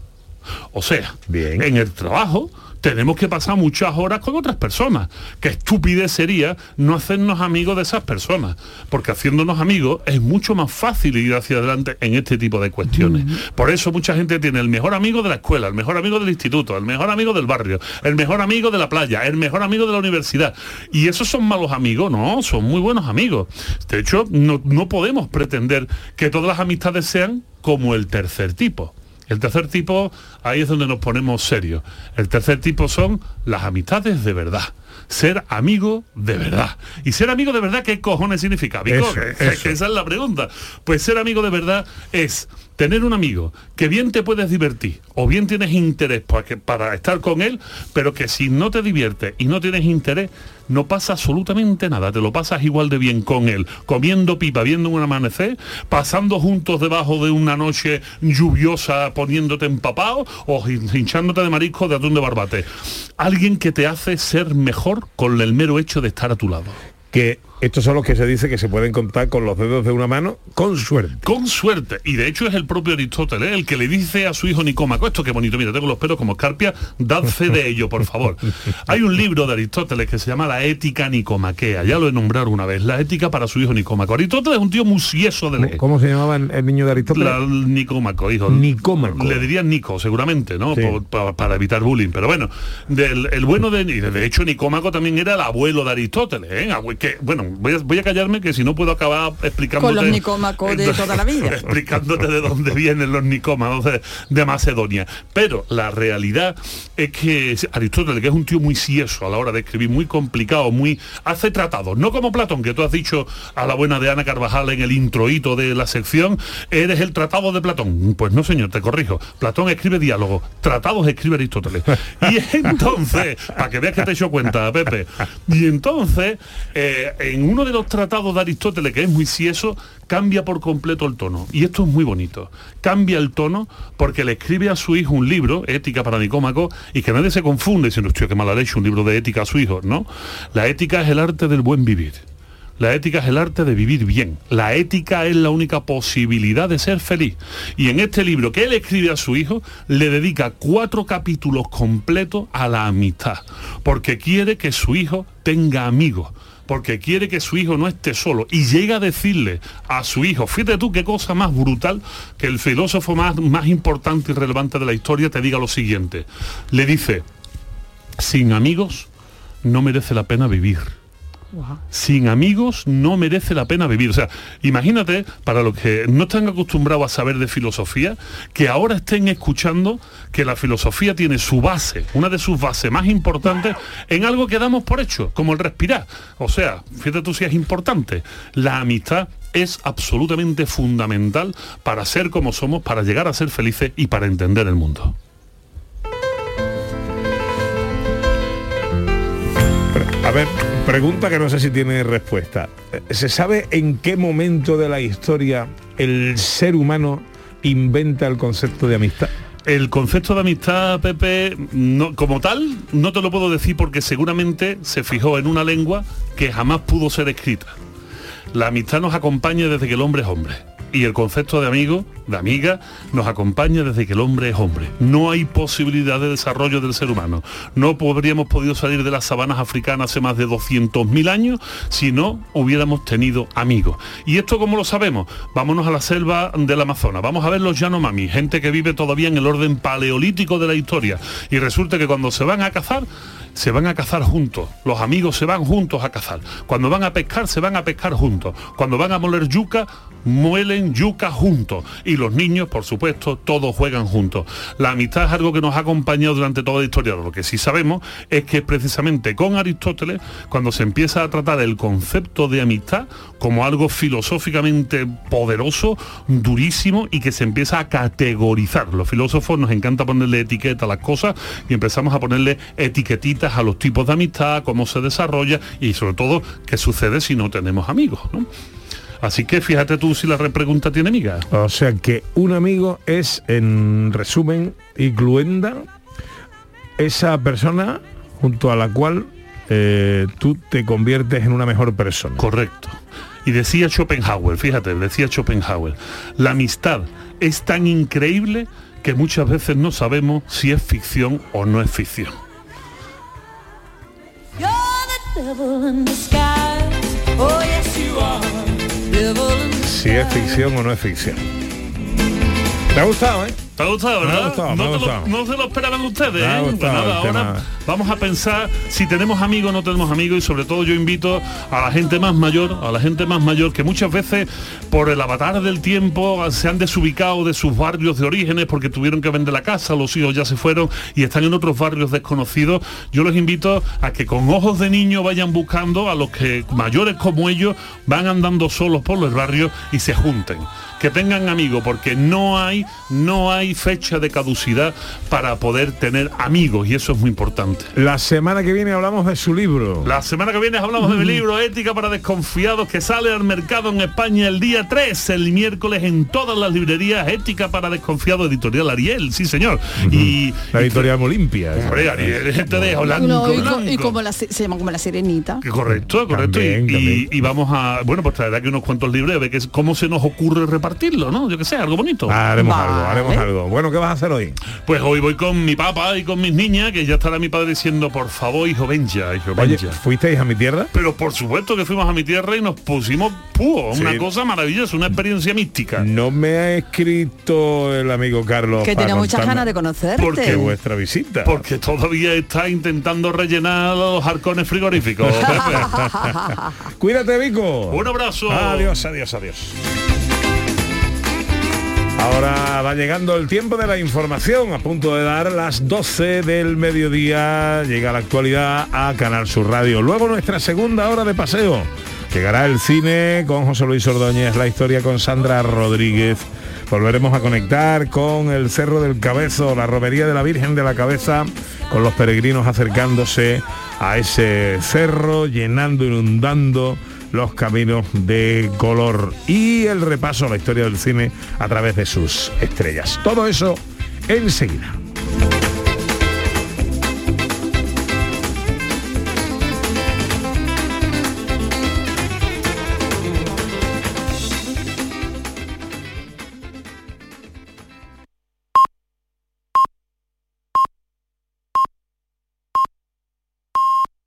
O sea, en el trabajo tenemos que pasar muchas horas con otras personas. Qué estupidez sería no hacernos amigos de esas personas, porque haciéndonos amigos es mucho más fácil ir hacia adelante en este tipo de cuestiones. Por eso mucha gente tiene el mejor amigo de la escuela, el mejor amigo del instituto, el mejor amigo del barrio, el mejor amigo de la playa, el mejor amigo de la universidad. Y esos son malos amigos, no, son muy buenos amigos. De hecho, no, no podemos pretender que todas las amistades sean como el tercer tipo. El tercer tipo, ahí es donde nos ponemos serios. El tercer tipo son las amistades de verdad. Ser amigo de verdad. Y ser amigo de verdad, ¿qué cojones significa? Eso, esa es la pregunta. Pues ser amigo de verdad es tener un amigo que bien te puedes divertir o bien tienes interés para, que- para estar con él, pero que si no te diviertes y no tienes interés, no pasa absolutamente nada. Te lo pasas igual de bien con él, comiendo pipa, viendo un amanecer, pasando juntos debajo de una noche lluviosa, poniéndote empapado o hin- hinchándote de marisco de atún de barbate. Alguien que te hace ser mejor con el mero hecho de estar a tu lado. Que Estos son los que se dice que se pueden contar con los dedos de una mano con suerte. Con suerte. Y de hecho es el propio Aristóteles el que le dice a su hijo Nicómaco, esto qué bonito, mira, tengo los pelos como escarpia, dad fe de ello, por favor. Hay un libro de Aristóteles que se llama La ética nicomaquea, ya lo he nombrado una vez, la ética para su hijo Nicómaco. Aristóteles es un tío muy sieso de leer. ¿Cómo se llamaba el niño de Aristóteles? La- Nicómaco, hijo. Nicómaco. Le dirían Nico, seguramente, ¿no? Por- para evitar bullying. Pero bueno, del, el bueno de... de hecho, Nicómaco también era el abuelo de Aristóteles, ¿eh? Que, bueno, voy a, voy a callarme que si no puedo acabar explicándote... Con los nicómacos de toda la vida. explicándote de dónde vienen los nicómanos de, de Macedonia. Pero la realidad es que Aristóteles, que es un tío muy sieso a la hora de escribir, muy complicado, muy hace tratados, no como Platón, que tú has dicho a la buena de Ana Carvajal en el introito de la sección, eres el tratado de Platón. Pues no, señor, te corrijo. Platón escribe diálogos, tratados escribe Aristóteles. Y entonces, para que veas que te he hecho cuenta, Pepe, y entonces, eh, en uno de los tratados de Aristóteles, que es muy sieso, cambia por completo el tono. Y esto es muy bonito. Cambia el tono porque le escribe a su hijo un libro, Ética para Nicómaco, y que nadie se confunde diciendo, hostia, qué mala leche, un libro de ética a su hijo. No, la ética es el arte del buen vivir. La ética es el arte de vivir bien. La ética es la única posibilidad de ser feliz. Y en este libro que él escribe a su hijo, le dedica cuatro capítulos completos a la amistad. Porque quiere que su hijo tenga amigos. Porque quiere que su hijo no esté solo. Y llega a decirle a su hijo, fíjate tú qué cosa más brutal, que el filósofo más, más importante y relevante de la historia te diga lo siguiente. Le dice, sin amigos no merece la pena vivir sin amigos no merece la pena vivir. O sea, imagínate, para los que no están acostumbrados a saber de filosofía, que ahora estén escuchando que la filosofía tiene su base, una de sus bases más importantes, en algo que damos por hecho, como el respirar. O sea, fíjate tú si es importante. La amistad es absolutamente fundamental para ser como somos, para llegar a ser felices y para entender el mundo. A ver, pregunta que no sé si tiene respuesta. ¿Se sabe en qué momento de la historia el ser humano inventa el concepto de amistad? El concepto de amistad, Pepe, no- como tal, no te lo puedo decir porque seguramente se fijó en una lengua que jamás pudo ser escrita. La amistad nos acompaña desde que el hombre es hombre. Y el concepto de amigo, de amiga, nos acompaña desde que el hombre es hombre. No hay posibilidad de desarrollo del ser humano. No habríamos podido salir de las sabanas africanas hace más de 200.000 años si no hubiéramos tenido amigos. ¿Y esto cómo lo sabemos? Vámonos a la selva del Amazonas. Vamos a ver los Yanomami, gente que vive todavía en el orden paleolítico de la historia. Y resulta que cuando se van a cazar, se van a cazar juntos. Los amigos se van juntos a cazar. Cuando van a pescar, se van a pescar juntos. Cuando van a moler yuca, muelen yuca juntos. Y los niños, por supuesto, todos juegan juntos. La amistad es algo que nos ha acompañado durante toda la historia. Lo que sí sabemos es que precisamente con Aristóteles, cuando se empieza a tratar el concepto de amistad como algo filosóficamente poderoso, durísimo y que se empieza a categorizar. Los filósofos nos encanta ponerle etiqueta a las cosas y empezamos a ponerle etiquetitas a los tipos de amistad, cómo se desarrolla y sobre todo qué sucede si no tenemos amigos. ¿no? Así que fíjate tú si la repregunta tiene miga. O sea que un amigo es, en resumen y cluenda, esa persona junto a la cual eh, tú te conviertes en una mejor persona. Correcto. Y decía Schopenhauer, fíjate, decía Schopenhauer, la amistad es tan increíble que muchas veces no sabemos si es ficción o no es ficción. Si es ficción o no es ficción. ¿Te ha gustado, eh? ¿Te ha gustado, Me ha verdad? gustado, me no, ha te lo- gustado. no se lo esperaban ustedes, Me ha ¿eh? Pues nada, ahora tema. vamos a pensar si tenemos amigos o no tenemos amigos y sobre todo yo invito a la gente más mayor, a la gente más mayor que muchas veces por el avatar del tiempo se han desubicado de sus barrios de orígenes porque tuvieron que vender la casa, los hijos ya se fueron y están en otros barrios desconocidos. Yo los invito a que con ojos de niño vayan buscando a los que mayores como ellos van andando solos por los barrios y se junten que tengan amigos porque no hay no hay hay fecha de caducidad para poder tener amigos y eso es muy importante. La semana que viene hablamos de su libro. La semana que viene hablamos de mi libro Ética para desconfiados que sale al mercado en España el día 3, el miércoles en todas las librerías Ética para desconfiados, editorial Ariel, sí señor. Y La editorial Olimpia. Hombre, Ariel, te dejo blanco, No, y, co- blanco. y como la, se llama como la sirenita. Que Correcto, correcto. Y- También, y, también. y vamos a, bueno, pues traer aquí unos cuantos libros a ver qué es- cómo se nos ocurre repartirlo, ¿no? Yo que sé, algo bonito. Haremos algo, haremos algo. Bueno, ¿qué vas a hacer hoy? Pues hoy voy con mi papá y con mis niñas, que ya estará mi padre diciendo, por favor, hijo, ven ya, hijo, Oye, ya". ¿fuisteis a mi tierra? Pero por supuesto que fuimos a mi tierra y nos pusimos púo, Sí. una cosa maravillosa, una experiencia mística. No me ha escrito el amigo Carlos. Que tenía muchas ganas de conocerte. ¿Por qué vuestra visita? Porque todavía está intentando rellenar los arcones frigoríficos. Cuídate, Vico. Un abrazo. Adiós, adiós, adiós. Ahora va llegando el tiempo de la información, a punto de dar las 12 del mediodía, llega la actualidad a Canal Sur Radio. Luego nuestra segunda hora de paseo. Llegará el cine con José Luis Ordóñez, la historia con Sandra Rodríguez. Volveremos a conectar con el Cerro del Cabezo, la romería de la Virgen de la Cabeza, con los peregrinos acercándose a ese cerro, llenando, inundando los caminos de color y el repaso a la historia del cine a través de sus estrellas. Todo eso enseguida.